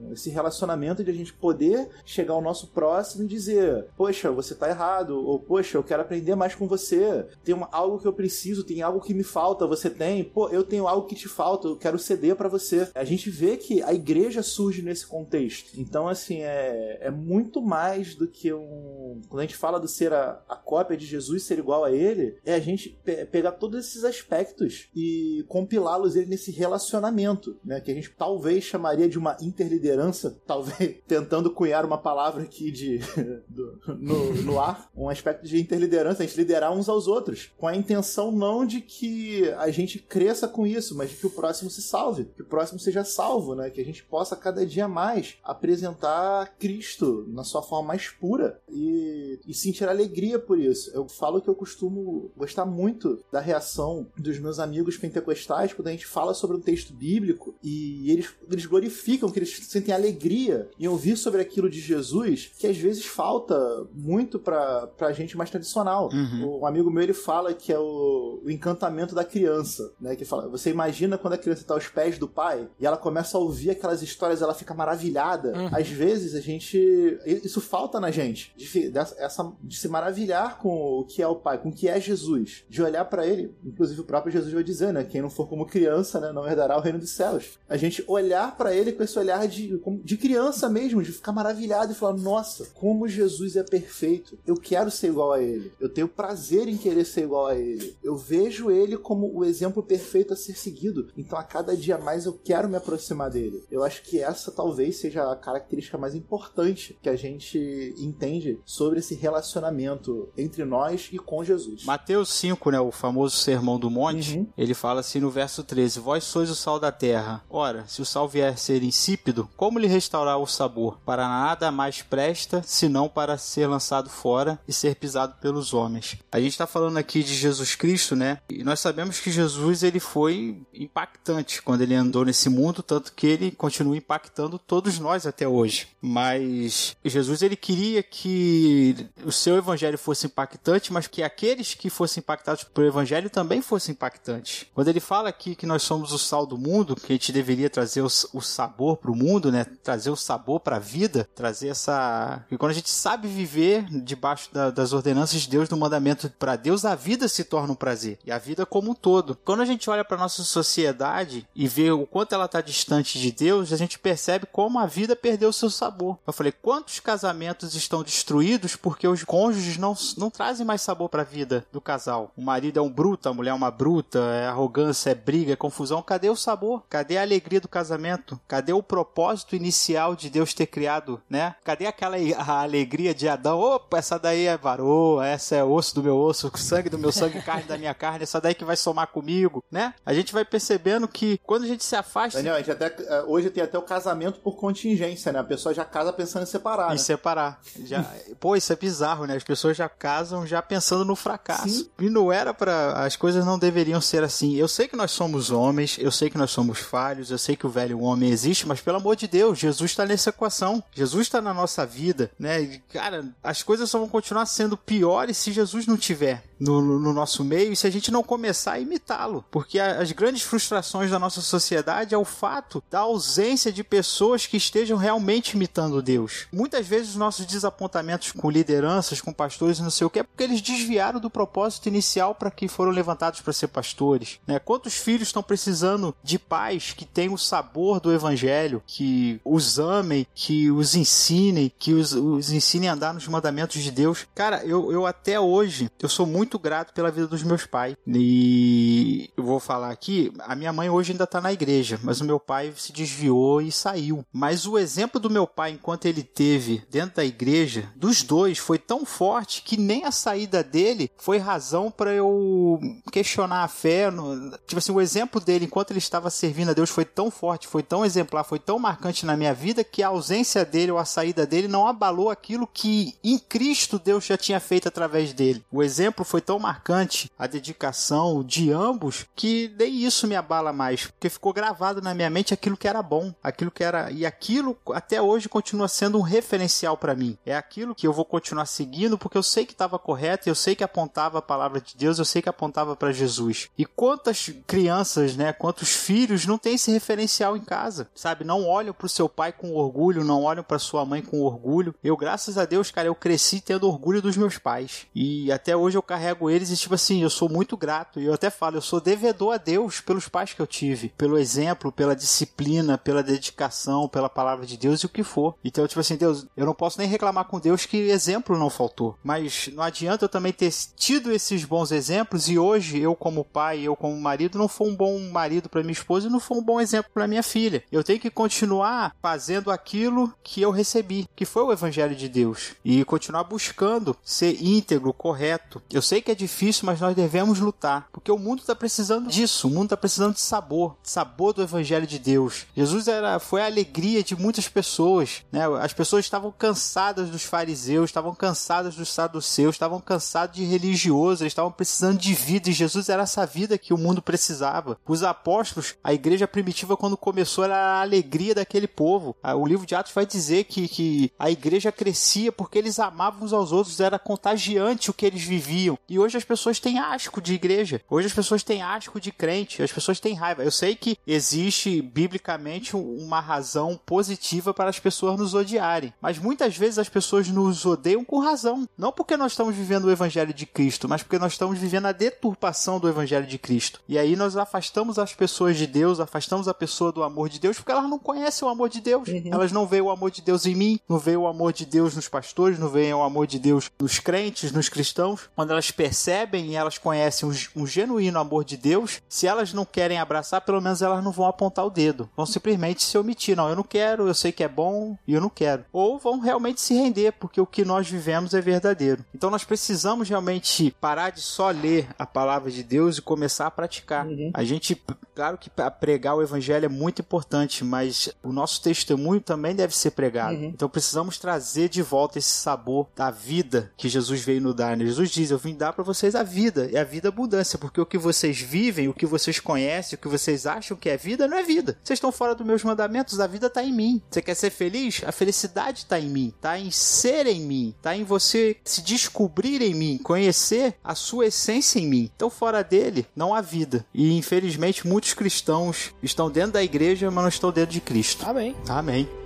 É Esse relacionamento de a gente poder chegar ao nosso próximo e dizer: Poxa, você tá errado, ou Poxa, eu quero aprender mais com você. Tem uma- algo que eu preciso, tem algo que me falta, você tem. Pô, eu tenho algo que te falta, eu quero ceder para você. A gente vê que a igreja surge nesse contexto. Então, assim, é, é muito mais do que um. Quando a gente fala do ser a, a cópia de Jesus, ser igual a ele, é a gente pe- pegar todos esses aspectos e compilá-los nesse relacionamento, né? Que a gente talvez chamaria de uma interliderança, talvez tentando cunhar uma palavra aqui de do- no, no ar, um aspecto de interliderança, a gente liderar uns aos outros, com a intenção não de que a gente cresça com isso, mas de que o próximo se salve, que o próximo seja salvo, né? Que a gente possa cada dia mais apresentar Cristo na sua forma mais pura e, e sentir alegria por isso. Eu falo que eu costumo gostar muito da reação dos meus amigos pentecostais quando a gente fala sobre um texto bíblico e eles, eles glorificam, que eles sentem alegria em ouvir sobre aquilo de Jesus, que às vezes falta muito pra, pra gente mais tradicional. Um amigo meu ele fala que é o, o encantamento da criança, né? Que fala, você imagina quando a criança está aos pés do pai e ela começa a ouvir aquelas histórias, ela fica maravilhada. Às vezes a gente. Isso falta na gente. De, essa, de se maravilhar com o que é o pai, com o que é Jesus. De olhar pra ele. Inclusive o próprio Jesus vai dizer, né? Quem não for como criança, né? Não herdará o reino dos céus. A gente olhar pra ele com esse olhar de, de criança mesmo, de ficar maravilhado e falar: Nossa, como Jesus é perfeito. Eu quero ser igual a ele. Eu tenho prazer em querer ser igual a ele. Eu vejo ele como o exemplo perfeito a ser seguido. Então a cada dia mais eu quero me aproximar dele. Eu acho que essa talvez seja a característica mais importante que a gente entende sobre esse relacionamento entre nós e com Jesus. Mateus 5, né, o famoso Sermão do Monte, Uhum. ele fala assim no verso 13: Vós sois o sal da terra. Ora, se o sal vier a ser insípido, como lhe restaurar o sabor? Para nada mais presta, senão para ser lançado fora e ser pisado pelos homens. A gente está falando aqui de Jesus Cristo, né? E nós sabemos que Jesus ele foi impactante quando ele andou nesse mundo, tanto que ele continua impactando todos nós até hoje. Mas Jesus ele queria que o seu evangelho fosse impactante, mas que aqueles que fossem impactados pelo evangelho também fossem impactantes. Quando ele fala aqui que nós somos o sal do mundo, que a gente deveria trazer o, o sabor para o mundo, né? Trazer o sabor para a vida, trazer essa. E quando a gente sabe viver debaixo da- das ordenanças de Deus, do mandamento para Deus, a vida se torna um prazer e a vida como um todo. Quando a gente olha para nossa sociedade e vê o quanto ela está distante de Deus, a gente percebe como a vida perdeu seu sabor. Eu falei, quantos casamentos estão destruídos porque os cônjuges não, não trazem mais sabor para a vida do casal? O marido é um bruto, a mulher é uma bruta, é arrogância, é briga, é confusão. Cadê o sabor? Cadê a alegria do casamento? Cadê o propósito inicial de Deus ter criado, né? Cadê aquela a alegria de Adão? Opa, essa daí é varoa, essa é osso do meu osso, sangue do meu sangue, carne da minha carne, essa daí que vai somar comigo, né? A gente vai percebendo que quando a gente se afasta Daniel, a gente até, eh, hoje tem até o casamento por contingência, né? A pessoa já casa pensando em separar. em né? separar. Já, pô, isso é bizarro, né? As pessoas já casam já pensando no fracasso. Sim. E não era para as coisas não deveriam ser assim. Eu sei que nós somos homens, eu sei que nós somos falhos, eu sei que o velho homem existe, mas pelo amor de Deus, Jesus está nessa equação. Jesus está na nossa vida, né? E, cara, as coisas só vão continuar sendo piores se Jesus não tiver no, no- no nosso meio e se a gente não começar a imitá-lo. Porque a- as grandes frustrações da nossa sociedade é o fato da ausência de pessoas que estejam realmente imitando Deus. Muitas vezes os nossos desapontamentos com lideranças, com pastores não sei o que, é porque eles desviaram do propósito inicial para que foram levantados para ser pastores. Né? Quantos filhos estão precisando de pais que tenham o sabor do evangelho, que os amem, que os ensinem, que os, os ensinem a andar nos mandamentos de Deus? Cara, eu, eu até hoje, eu sou muito grato pela vida dos meus pais. E eu vou falar aqui, a minha mãe hoje ainda tá na igreja, mas o meu pai se desviou e saiu. Mas o exemplo do meu pai enquanto ele teve dentro da igreja, dos dois, foi tão forte que nem a saída dele foi razão para eu questionar a fé. No... Tipo assim, o exemplo dele enquanto ele estava servindo servindo a Deus foi tão forte, foi tão exemplar, foi tão marcante na minha vida que a ausência dele ou a saída dele não abalou aquilo que em Cristo Deus já tinha feito através dele. O exemplo foi tão marcante, a dedicação de ambos, que nem isso me abala mais, porque ficou gravado na minha mente aquilo que era bom, aquilo que era e aquilo até hoje continua sendo um referencial para mim. É aquilo que eu vou continuar seguindo porque eu sei que estava correto, eu sei que apontava a palavra de Deus, eu sei que apontava para Jesus. E quantas crianças, né, quantos filhos não têm esse referencial em casa, sabe? Não olham para o seu pai com orgulho, não olham para sua mãe com orgulho. Eu, graças a Deus, cara, eu cresci tendo orgulho dos meus pais. E até hoje eu carrego eles e, tipo assim, eu sou muito grato. E eu até falo, eu sou devedor a Deus pelos pais que eu tive, pelo exemplo, pela disciplina, pela dedicação, pela palavra de Deus e o que for. Então, tipo assim, Deus, eu não posso nem reclamar com Deus que exemplo não faltou. Mas não adianta eu também ter tido esses bons exemplos e hoje eu, como pai, eu, como marido, não for um bom marido para minha esposa não for um bom exemplo para minha filha. Eu tenho que continuar fazendo aquilo que eu recebi, que foi o Evangelho de Deus, e continuar buscando ser íntegro, correto. Eu sei que é difícil, mas nós devemos lutar, porque o mundo está precisando disso. O mundo está precisando de sabor, sabor do Evangelho de Deus. Jesus era, foi a alegria de muitas pessoas, né? As pessoas estavam cansadas dos fariseus, estavam cansadas dos saduceus, estavam cansados de religiosos, estavam precisando de vida e Jesus era essa vida que o mundo precisava. Os apóstolos, a igreja primitiva quando começou era a alegria daquele povo. Ah, o livro de Atos vai dizer que, que a igreja crescia porque eles amavam uns aos outros, era contagiante o que eles viviam. E hoje as pessoas têm asco de igreja. Hoje as pessoas têm asco de crente, as pessoas têm raiva. Eu sei que existe biblicamente uma razão positiva para as pessoas nos odiarem, mas muitas vezes as pessoas nos odeiam com razão. Não porque nós estamos vivendo o evangelho de Cristo, mas porque nós estamos vivendo a deturpação do evangelho de Cristo. E aí nós afastamos as pessoas de Deus, afastamos a pessoa do amor de Deus, porque elas não conhecem o amor de Deus. Uhum. Elas não veem o amor de Deus em mim, não veem o amor de Deus nos pastores, não veem o amor de Deus nos crentes, nos cristãos. Quando elas percebem e elas conhecem um, um genuíno amor de Deus, se elas não querem abraçar, pelo menos elas não vão apontar o dedo. Vão simplesmente se omitir. Não, eu não quero, eu sei que é bom e eu não quero. Ou vão realmente se render, porque o que nós vivemos é verdadeiro. Então nós precisamos realmente parar de só ler a palavra de Deus e começar a praticar. Uhum. A gente, claro que pregar o evangelho é muito importante, mas o nosso testemunho também deve ser pregado. Uhum. Então precisamos trazer de volta esse sabor da vida que Jesus veio nos dar. Jesus diz: Eu vim dar para vocês a vida, e a vida é abundância, porque o que vocês vivem, o que vocês conhecem, o que vocês acham que é vida, não é vida. Vocês estão fora dos meus mandamentos, a vida está em mim. Você quer ser feliz? A felicidade está em mim, está em ser em mim, está em você se descobrir em mim, conhecer a sua essência em mim. Então, fora dele, não há vida. E infelizmente, muitos cristãos estão dentro da igreja, mas não estão dentro de Cristo. Amém. Amém.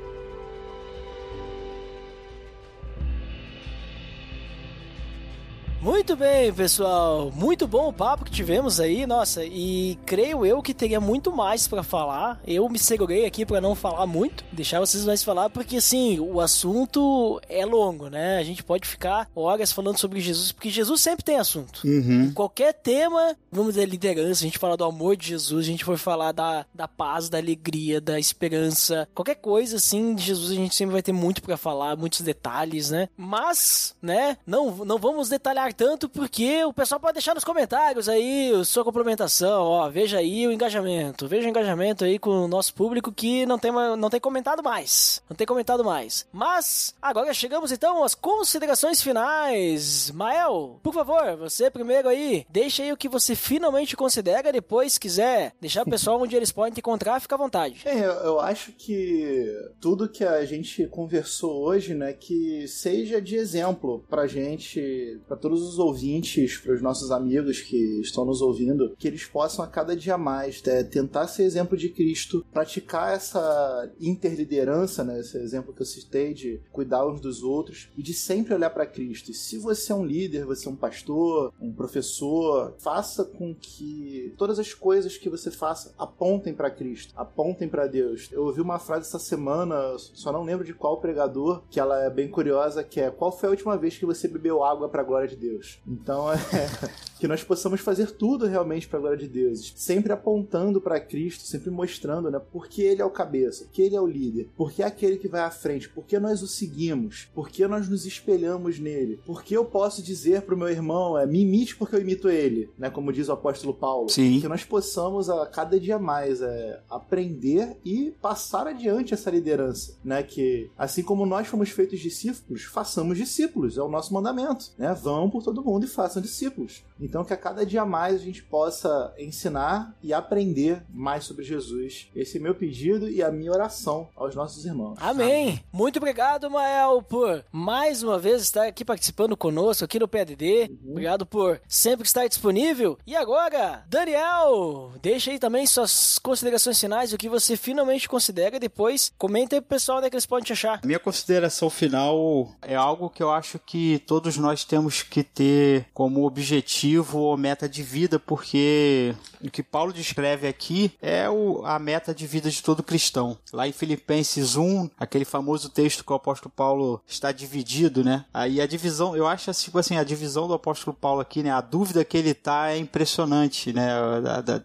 Muito bem, pessoal. Muito bom o papo que tivemos aí, nossa. E creio eu que teria muito mais para falar. Eu me segurei aqui para não falar muito, deixar vocês mais falar, porque assim, o assunto é longo, né? A gente pode ficar horas falando sobre Jesus, porque Jesus sempre tem assunto. Uhum. Qualquer tema, vamos dizer, liderança, a gente fala do amor de Jesus, a gente for falar da, da paz, da alegria, da esperança, qualquer coisa assim de Jesus, a gente sempre vai ter muito para falar, muitos detalhes, né? Mas, né, não, não vamos detalhar tanto porque o pessoal pode deixar nos comentários aí sua complementação, ó, veja aí o engajamento, veja o engajamento aí com o nosso público que não tem, não tem comentado mais, não tem comentado mais. Mas, agora chegamos então às considerações finais. Mael, por favor, você primeiro aí, deixa aí o que você finalmente considera, depois quiser deixar o pessoal onde eles podem te encontrar, fica à vontade. É, eu acho que tudo que a gente conversou hoje, né, que seja de exemplo pra gente, pra todos os ouvintes, para os nossos amigos que estão nos ouvindo, que eles possam a cada dia mais né, tentar ser exemplo de Cristo, praticar essa interliderança, né, esse exemplo que eu citei de cuidar uns dos outros e de sempre olhar para Cristo. E se você é um líder, você é um pastor, um professor, faça com que todas as coisas que você faça apontem para Cristo, apontem para Deus. Eu ouvi uma frase essa semana, só não lembro de qual pregador, que ela é bem curiosa, que é qual foi a última vez que você bebeu água para a glória de Deus? Deus. Então é que nós possamos fazer tudo realmente para a glória de Deus, sempre apontando para Cristo, sempre mostrando, né, porque ele é o cabeça, que ele é o líder, porque é aquele que vai à frente, porque nós o seguimos, porque nós nos espelhamos nele, porque eu posso dizer pro meu irmão, é, me imite porque eu imito ele, né, como diz o apóstolo Paulo. Sim. Que nós possamos a cada dia mais é, aprender e passar adiante essa liderança, né, que assim como nós fomos feitos discípulos, façamos discípulos, é o nosso mandamento, né? Vão por todo mundo e façam discípulos. Então que a cada dia mais a gente possa ensinar e aprender mais sobre Jesus. Esse é meu pedido e a minha oração aos nossos irmãos. Amém. Muito obrigado, Mael, por mais uma vez estar aqui participando conosco aqui no PADD. Obrigado por sempre estar disponível. E agora, Daniel, deixa aí também suas considerações finais, o que você finalmente considera. Depois, comenta aí pro pessoal onde é que eles podem te achar. Minha consideração final é algo que eu acho que todos nós temos que ter como objetivo ou meta de vida, porque o que Paulo descreve aqui é o- a meta de vida de todo cristão. Lá em Filipenses 1, aquele famoso texto que o apóstolo Paulo está dividido, né? Aí a divisão, eu acho assim, tipo assim, a divisão do apóstolo Paulo aqui, né? A dúvida que ele tá é impressionante, né?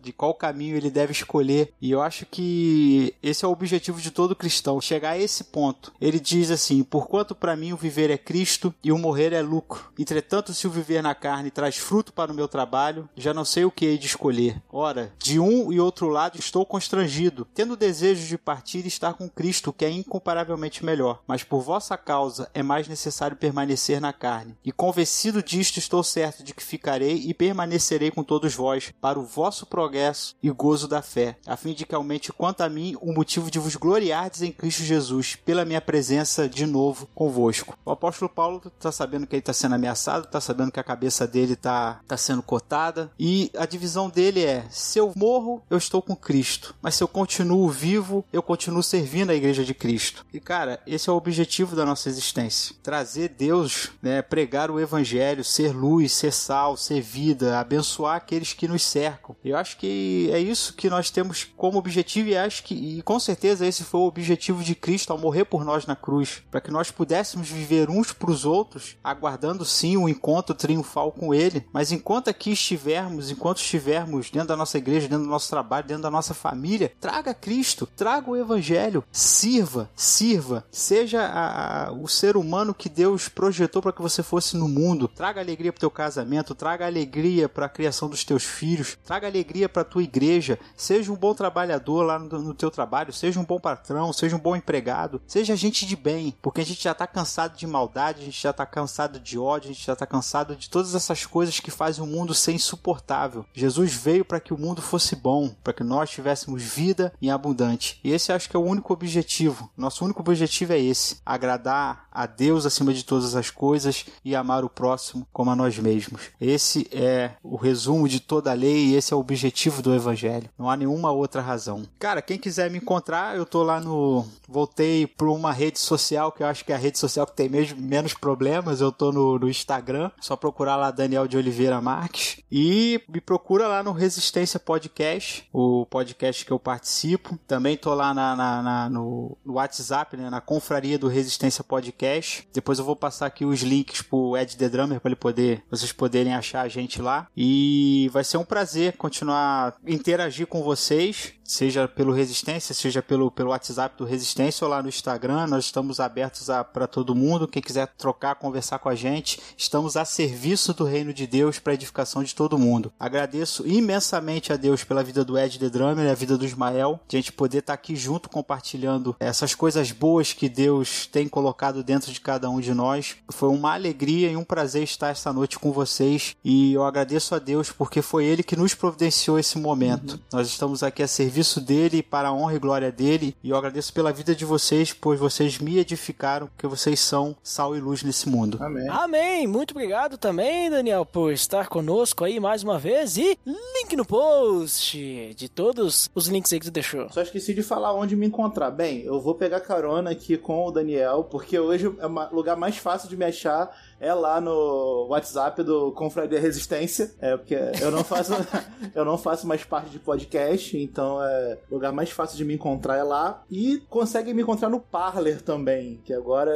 De qual caminho ele deve escolher. E eu acho que esse é o objetivo de todo cristão, chegar a esse ponto. Ele diz assim: Porquanto para mim o viver é Cristo e o morrer é lucro. Entretanto, se o viver na carne traz fruto para o meu trabalho, já não sei o que hei de escolher. Ora, de um e outro lado estou constrangido, tendo desejo de partir e estar com Cristo, que é incomparavelmente melhor. Mas por vossa causa é mais necessário permanecer na carne. E convencido disto, estou certo de que ficarei e permanecerei com todos vós, para o vosso progresso e gozo da fé, a fim de que aumente quanto a mim o motivo de vos gloriardes em Cristo Jesus, pela minha presença de novo convosco. O apóstolo Paulo está sabendo que ele está sendo ameaçado, está sabendo que a cabeça dele está tá sendo cotada, e a divisão dele é: se eu morro, eu estou com Cristo, mas se eu continuo vivo, eu continuo servindo a igreja de Cristo. E cara, esse é o objetivo da nossa existência: trazer Deus, né, pregar o evangelho, ser luz, ser sal, ser vida, abençoar aqueles que nos cercam. Eu acho que é isso que nós temos como objetivo e acho que e com certeza esse foi o objetivo de Cristo ao morrer por nós na cruz, para que nós pudéssemos viver uns para os outros, aguardando sim o encontro triunfal com ele, mas enquanto aqui estivermos, enquanto estivermos dentro da nossa igreja, dentro do nosso trabalho, dentro da nossa família, traga Cristo, traga o evangelho, sirva, sirva, seja a- a- o ser humano que Deus projetou para que você fosse no mundo, traga alegria para o teu casamento, traga alegria para a criação dos teus filhos, traga alegria para a tua igreja, seja um bom trabalhador lá no, no teu trabalho, seja um bom patrão, seja um bom empregado, seja gente de bem, porque a gente já está cansado de maldade, a gente já está cansado de ódio, a gente já está cansado de todas essas coisas que fazem o mundo ser insuportável. Jesus veio para que o mundo fosse bom, para que nós tivéssemos vida em abundante. E esse acho que é o único objetivo. Nosso único objetivo é esse: agradar a Deus acima de todas as coisas e amar o próximo como a nós mesmos. Esse é o resumo de toda a lei e esse é o objetivo do evangelho. Não há nenhuma outra razão. Cara, quem quiser me encontrar, eu tô lá no voltei para uma rede social que eu acho que é a rede social que tem mesmo, menos problemas. Eu tô no, no Instagram, só procurar lá Daniel de Oliveira Marques e me procura lá no Resistência Podcast, o podcast que eu participo. Também tô lá na, na- na- no, no WhatsApp, né, na confraria do Resistência Podcast. Depois eu vou passar aqui os links pro Ed The Drummer para ele poder, vocês poderem achar a gente lá. E vai ser um prazer continuar interagir com vocês, seja pelo Resistência, seja pelo, pelo WhatsApp do Resistência ou lá no Instagram. Nós estamos abertos para todo mundo. Quem quiser trocar, conversar com a gente, estamos a serviço do reino de Deus para edificação de todo mundo. Agradeço imensamente a Deus pela vida do Ed The Drummer e a vida do Ismael, de a gente poder estar aqui junto compartilhando essas coisas boas que Deus tem colocado dentro de cada um de nós. Foi uma alegria e um prazer estar esta noite com vocês e eu agradeço a Deus porque foi Ele que nos providenciou esse momento. Nós estamos aqui a serviço dele, para a honra e glória dele e eu agradeço pela vida de vocês, pois vocês me edificaram, porque vocês são sal e luz nesse mundo. Amém. Amém. Muito obrigado também, Daniel, por estar conosco aí mais uma vez. E link no post de todos os links aí que tu deixou. Só esqueci de falar onde me encontrar. Bem, eu vou pegar carona aqui com o Daniel, porque hoje é o lugar mais fácil de me achar é lá no WhatsApp do Confraria Resistência. É porque eu não faço eu não faço mais parte de podcast, então é o lugar mais fácil de me encontrar é lá e consegue me encontrar no Parler também, que agora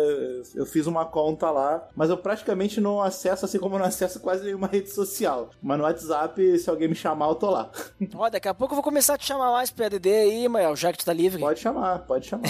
eu fiz uma conta lá, mas eu praticamente não acesso assim como eu não acesso quase nenhuma rede social. Mas no WhatsApp, se alguém me chamar, eu tô lá. Ó, daqui a pouco eu vou começar a te chamar mais pro ADD aí, Mael, já que tu tá livre. Pode chamar, pode chamar.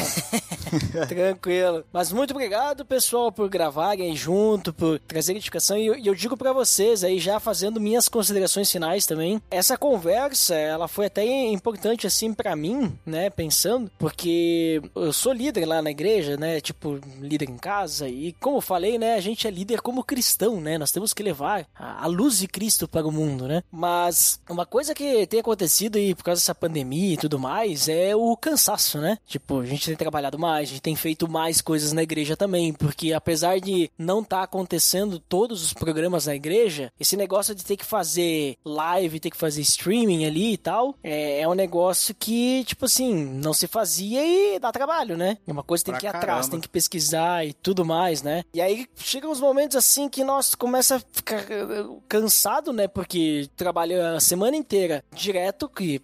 Tranquilo. Mas muito obrigado, pessoal, por gravarem junto, por trazer. E eu, e eu digo para vocês aí, já fazendo minhas considerações finais também, essa conversa, ela foi até importante, assim, para mim, né, pensando, porque eu sou líder lá na igreja, né, tipo, líder em casa, e como eu falei, né, a gente é líder como cristão, né, nós temos que levar a, a luz de Cristo para o mundo, né. Mas uma coisa que tem acontecido aí por causa dessa pandemia e tudo mais é o cansaço, né. Tipo, a gente tem trabalhado mais, a gente tem feito mais coisas na igreja também, porque apesar de não estar tá acontecendo todos os programas na igreja, esse negócio de ter que fazer live, ter que fazer streaming ali e tal, é, é um negócio que, tipo assim, não se fazia e dá trabalho, né? É uma coisa que tem que ir caramba. atrás, tem que pesquisar e tudo mais, né? E aí chegam uns momentos assim que nós começa a ficar eh, cansado, né? Porque trabalha a semana inteira direto, que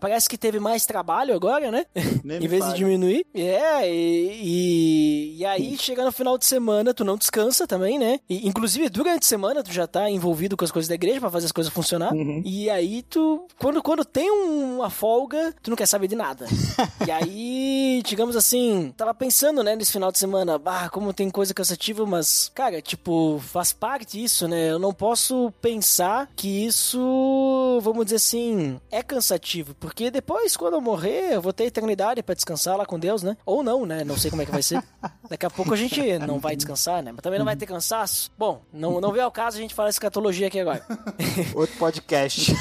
parece que teve mais trabalho agora, né? em vez de diminuir. É, e, e, e aí chega no final de semana, tu não descansa também, né? E, inclusive, durante a semana, tu já tá envolvido com as coisas da igreja para fazer as coisas funcionar. Uhum. E aí, tu, quando, quando tem uma folga, tu não quer saber de nada. e aí, digamos assim, tava pensando, né, nesse final de semana, bah, como tem coisa cansativa, mas, cara, tipo, faz parte isso, né? Eu não posso pensar que isso, vamos dizer assim, é cansativo, porque depois, quando eu morrer, eu vou ter eternidade para descansar lá com Deus, né? Ou não, né? Não sei como é que vai ser. Daqui a pouco a gente não vai descansar, né? Mas também não vai ter cansaço. Bom, não, não vê ao caso a gente falar escatologia aqui agora. Outro podcast.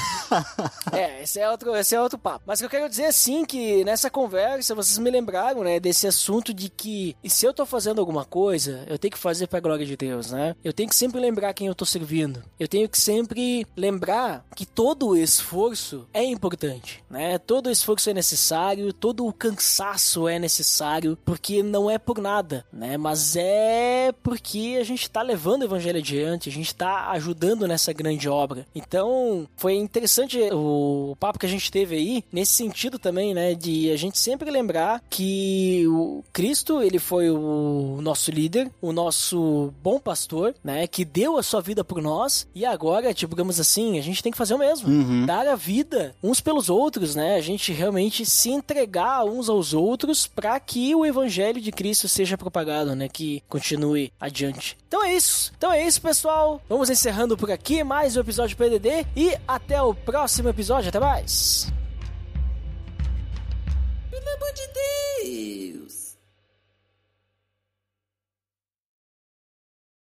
é, esse é, outro, esse é outro papo. Mas o que eu quero dizer é sim que nessa conversa vocês me lembraram, né, desse assunto de que se eu tô fazendo alguma coisa, eu tenho que fazer pra glória de Deus, né? Eu tenho que sempre lembrar quem eu tô servindo. Eu tenho que sempre lembrar que todo o esforço é importante, né? Todo o esforço é necessário, todo o cansaço é necessário, porque não é por nada, né? Mas é porque a gente tá levando o evangelho adiante, a gente tá ajudando nessa grande obra. Então, foi interessante o papo que a gente teve aí, nesse sentido também, né? De a gente sempre lembrar que o Cristo, ele foi o nosso líder, o nosso bom pastor, né? Que deu a sua vida por nós e agora, tipo, digamos assim, a gente tem que fazer o mesmo. Uhum. Dar a vida uns pelos outros, né? A gente realmente se entregar uns aos outros para que o evangelho de Cristo seja propagado, né? Que continue adiante. Então é isso. Então é isso, pessoal. Vamos encerrando por aqui mais um episódio PDD e até o próximo episódio. Até mais. Pelo amor de Deus.